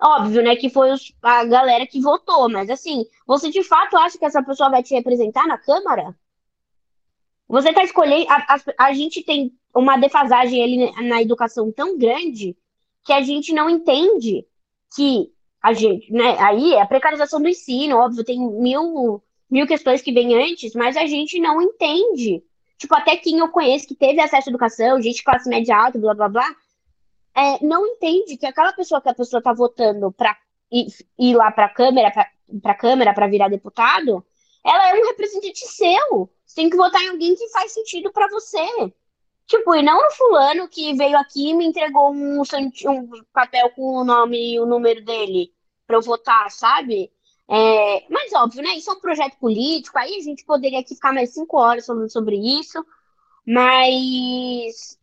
S2: Óbvio, né, que foi os, a galera que votou, mas assim, você de fato acha que essa pessoa vai te representar na Câmara? Você tá escolhendo. A, a, a gente tem uma defasagem ali na educação tão grande que a gente não entende que a gente, né? Aí é a precarização do ensino, óbvio, tem mil, mil questões que vêm antes, mas a gente não entende. Tipo, até quem eu conheço que teve acesso à educação, gente de classe média alta, blá blá blá, é, não entende que aquela pessoa que a pessoa tá votando para ir, ir, lá para a Câmara, para Câmara para virar deputado, ela é um representante seu. Você tem que votar em alguém que faz sentido para você. Tipo, e não no fulano que veio aqui e me entregou um, um papel com o nome e o número dele para eu votar, sabe? É, mas óbvio, né? Isso é um projeto político, aí a gente poderia aqui ficar mais cinco horas falando sobre isso, mas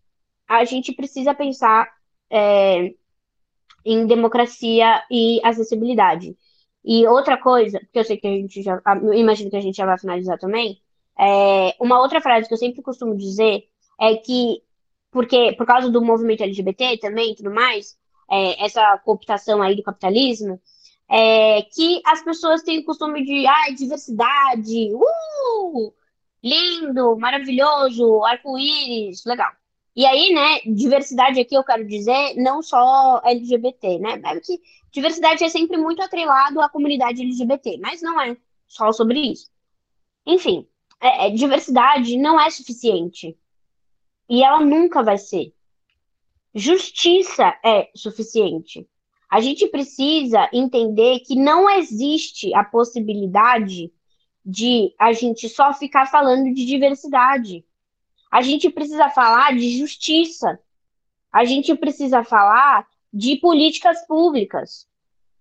S2: a gente precisa pensar é, em democracia e acessibilidade. E outra coisa, que eu sei que a gente já, imagino que a gente já vai finalizar também, é, uma outra frase que eu sempre costumo dizer é que, porque por causa do movimento LGBT também e tudo mais, é, essa cooptação aí do capitalismo, é, que as pessoas têm o costume de, ai, diversidade, uh, lindo, maravilhoso, arco-íris, legal. E aí, né, diversidade aqui eu quero dizer não só LGBT, né? É que diversidade é sempre muito atrelado à comunidade LGBT, mas não é só sobre isso. Enfim, é, é, diversidade não é suficiente. E ela nunca vai ser. Justiça é suficiente. A gente precisa entender que não existe a possibilidade de a gente só ficar falando de diversidade. A gente precisa falar de justiça. A gente precisa falar de políticas públicas.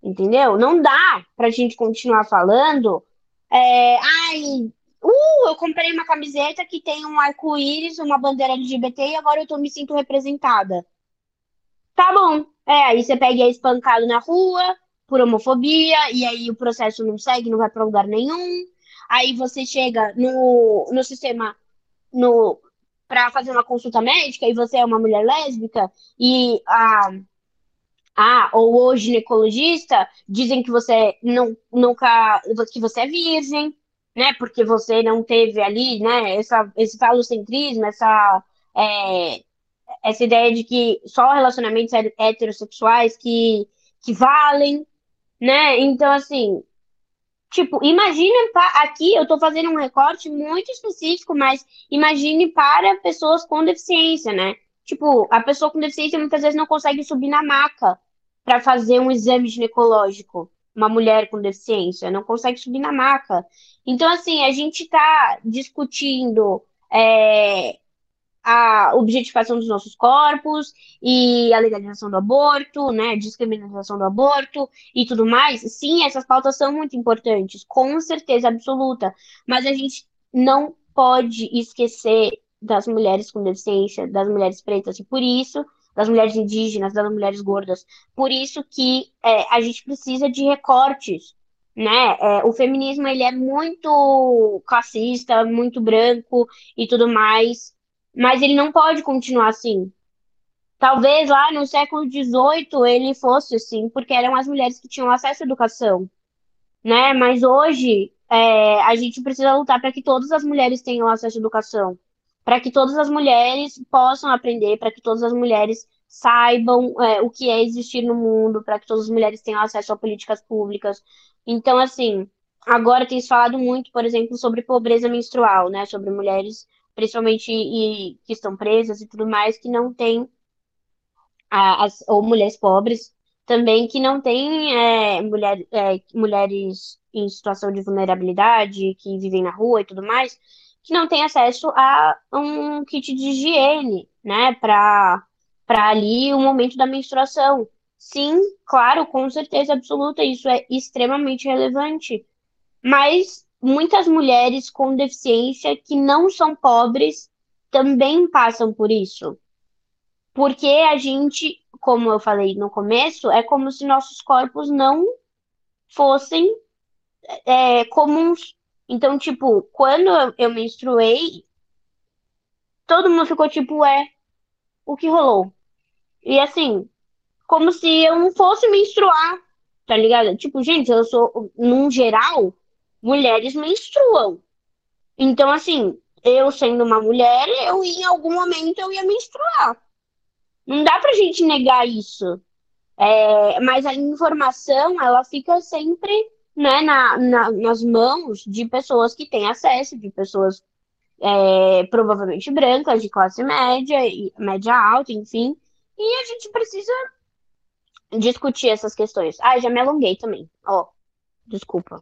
S2: Entendeu? Não dá para a gente continuar falando. É, ai, uh, eu comprei uma camiseta que tem um arco-íris, uma bandeira LGBT e agora eu tô me sinto representada. Tá bom, é, aí você pega e é espancado na rua por homofobia, e aí o processo não segue, não vai para lugar nenhum. Aí você chega no, no sistema no para fazer uma consulta médica e você é uma mulher lésbica e a ah, ou o ginecologista dizem que você não nunca que você é virgem, né? Porque você não teve ali, né? Essa, esse falocentrismo, essa é, essa ideia de que só relacionamentos heterossexuais que, que valem, né? Então, assim, Tipo, imagine aqui, eu estou fazendo um recorte muito específico, mas imagine para pessoas com deficiência, né? Tipo, a pessoa com deficiência muitas vezes não consegue subir na maca para fazer um exame ginecológico. Uma mulher com deficiência não consegue subir na maca. Então, assim, a gente está discutindo é, a objetificação dos nossos corpos e a legalização do aborto, né, discriminação do aborto e tudo mais. Sim, essas pautas são muito importantes, com certeza absoluta, mas a gente não pode esquecer das mulheres com deficiência, das mulheres pretas, e por isso, das mulheres indígenas, das mulheres gordas. Por isso que é, a gente precisa de recortes, né? É, o feminismo ele é muito classista, muito branco e tudo mais, mas ele não pode continuar assim. Talvez lá no século XVIII ele fosse assim, porque eram as mulheres que tinham acesso à educação, né? Mas hoje é, a gente precisa lutar para que todas as mulheres tenham acesso à educação, para que todas as mulheres possam aprender, para que todas as mulheres saibam é, o que é existir no mundo, para que todas as mulheres tenham acesso a políticas públicas. Então, assim, agora tem se falado muito, por exemplo, sobre pobreza menstrual, né? Sobre mulheres principalmente e, que estão presas e tudo mais, que não têm, as, ou mulheres pobres também, que não têm é, mulher, é, mulheres em situação de vulnerabilidade, que vivem na rua e tudo mais, que não têm acesso a um kit de higiene, né, para ali o momento da menstruação. Sim, claro, com certeza absoluta, isso é extremamente relevante. Mas muitas mulheres com deficiência que não são pobres também passam por isso. Porque a gente, como eu falei no começo, é como se nossos corpos não fossem é, comuns. Então, tipo, quando eu, eu menstruei, todo mundo ficou tipo, é, o que rolou? E assim, como se eu não fosse menstruar, tá ligado? Tipo, gente, eu sou, num geral, mulheres menstruam. Então, assim, eu sendo uma mulher, eu em algum momento eu ia menstruar. Não dá pra gente negar isso. É, mas a informação, ela fica sempre né, na, na, nas mãos de pessoas que têm acesso, de pessoas é, provavelmente brancas, de classe média, média alta, enfim. E a gente precisa discutir essas questões. Ah, já me alonguei também. Ó, oh, desculpa.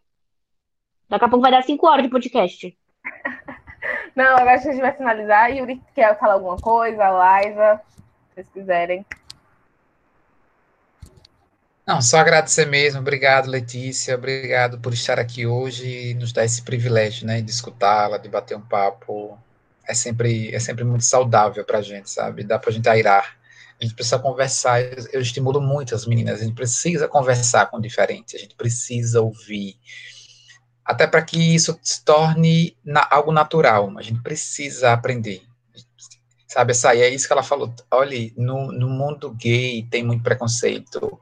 S2: Daqui a pouco vai dar cinco horas de podcast.
S1: Não, agora a gente vai finalizar. Yuri, quer falar alguma coisa? Liza, se vocês quiserem.
S3: Não, só agradecer mesmo. Obrigado, Letícia. Obrigado por estar aqui hoje e nos dar esse privilégio, né, de escutá-la, de bater um papo. É sempre, é sempre muito saudável para a gente, sabe? Dá para a gente airar. A gente precisa conversar. Eu estimulo muito as meninas. A gente precisa conversar com o diferente. A gente precisa ouvir até para que isso se torne na, algo natural. A gente precisa aprender. Sabe, essa é isso que ela falou. Olha, no, no mundo gay tem muito preconceito.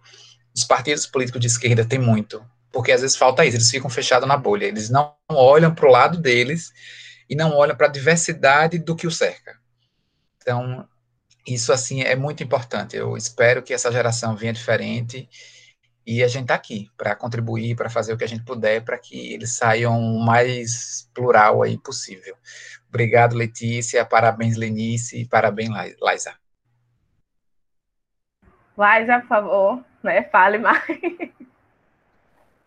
S3: Os partidos políticos de esquerda tem muito. Porque às vezes falta isso, eles ficam fechados na bolha. Eles não olham para o lado deles e não olham para a diversidade do que o cerca. Então, isso assim é muito importante. Eu espero que essa geração venha diferente e a gente está aqui para contribuir, para fazer o que a gente puder para que eles saiam o mais plural aí possível. Obrigado, Letícia. Parabéns, Lenice. E parabéns, Liza.
S1: Liza, por favor, né? Fale mais.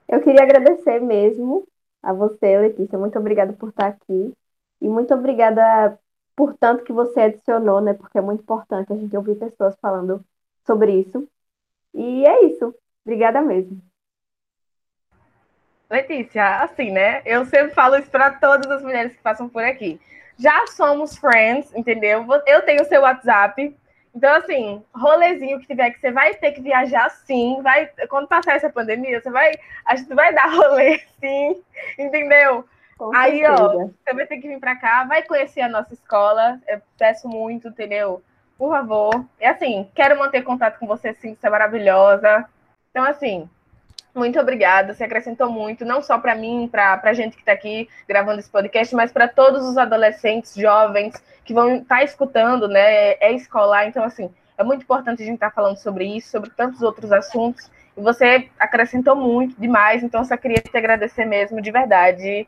S4: Eu queria agradecer mesmo a você, Letícia. Muito obrigada por estar aqui. E muito obrigada por tanto que você adicionou, né? Porque é muito importante a gente ouvir pessoas falando sobre isso. E é isso. Obrigada mesmo.
S1: Letícia, assim, né? Eu sempre falo isso para todas as mulheres que passam por aqui. Já somos friends, entendeu? Eu tenho o seu WhatsApp. Então, assim, rolezinho que tiver que você vai ter que viajar sim. Vai, quando passar essa pandemia, você vai. A gente vai dar rolê sim, entendeu? Aí, ó, você vai ter que vir para cá, vai conhecer a nossa escola. Eu peço muito, entendeu? Por favor. É assim, quero manter contato com você sim, você é maravilhosa. Então, assim, muito obrigada. Você acrescentou muito, não só para mim, para a gente que está aqui gravando esse podcast, mas para todos os adolescentes, jovens que vão estar tá escutando, né? É escolar. Então, assim, é muito importante a gente estar tá falando sobre isso, sobre tantos outros assuntos. você acrescentou muito demais, então só queria te agradecer mesmo, de verdade.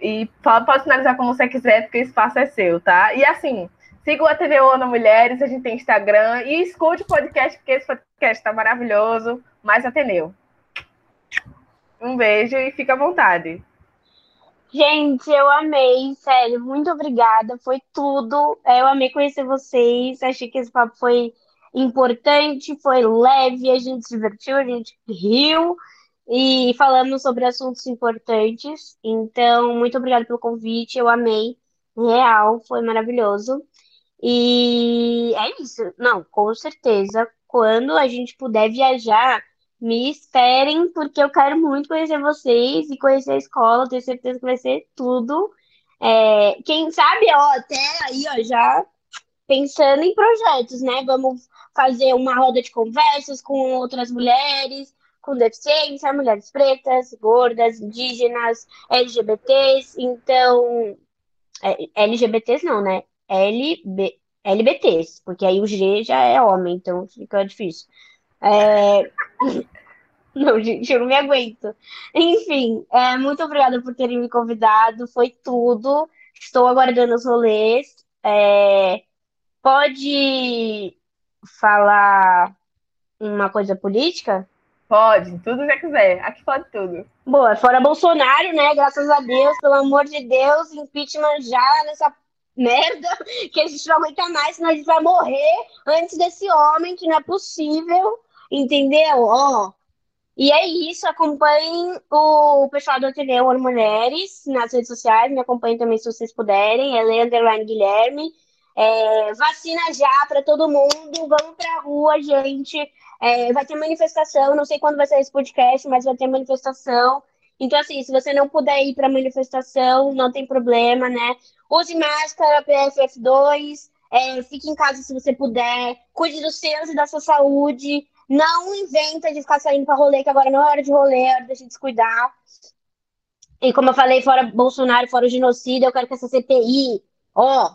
S1: E pode finalizar como você quiser, porque o espaço é seu, tá? E assim, siga o Ateneu Ana Mulheres, a gente tem Instagram, e escute o podcast, porque esse podcast está maravilhoso. Mais Ateneu. Um beijo e fica à vontade.
S2: Gente, eu amei, sério, muito obrigada, foi tudo. É, eu amei conhecer vocês, achei que esse papo foi importante, foi leve, a gente se divertiu, a gente riu e falamos sobre assuntos importantes. Então, muito obrigada pelo convite, eu amei, real, foi maravilhoso. E é isso, não, com certeza, quando a gente puder viajar me esperem, porque eu quero muito conhecer vocês e conhecer a escola, tenho certeza que vai ser tudo. É, quem sabe, ó, até aí, ó, já pensando em projetos, né? Vamos fazer uma roda de conversas com outras mulheres com deficiência, mulheres pretas, gordas, indígenas, LGBTs. Então, é, LGBTs não, né? LB, LBTs, porque aí o G já é homem, então fica difícil. É... Não, gente, eu não me aguento. Enfim, é, muito obrigada por terem me convidado. Foi tudo. Estou aguardando os rolês. É, pode falar uma coisa política?
S1: Pode, tudo que quiser. Aqui pode tudo.
S2: Boa, fora Bolsonaro, né? Graças a Deus, pelo amor de Deus, impeachment já nessa merda que a gente não aguenta mais, senão a gente vai morrer antes desse homem, que não é possível. Entendeu? Ó. E é isso, acompanhem o pessoal do Ateneu Ouro Mulheres nas redes sociais, me acompanhem também se vocês puderem, é Leandro Guilherme. É, vacina já para todo mundo, vamos pra rua, gente. É, vai ter manifestação, não sei quando vai ser esse podcast, mas vai ter manifestação. Então, assim, se você não puder ir para manifestação, não tem problema, né? Use máscara, PFF2, é, fique em casa se você puder, cuide dos seus e da sua saúde. Não inventa de ficar saindo para rolê, que agora não é hora de rolê, é hora da gente cuidar. E como eu falei, fora Bolsonaro, fora o genocídio, eu quero que essa CPI, ó,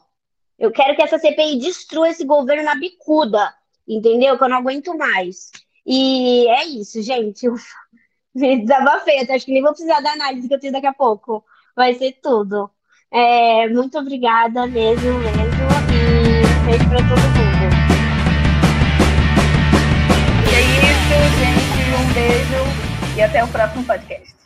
S2: eu quero que essa CPI destrua esse governo na bicuda, entendeu? Que eu não aguento mais. E é isso, gente. Ufa, desabafei, acho que nem vou precisar da análise que eu tenho daqui a pouco. Vai ser tudo. É, muito obrigada mesmo, mesmo. E beijo pra todo mundo.
S1: E é isso, gente. Um beijo e até o próximo podcast.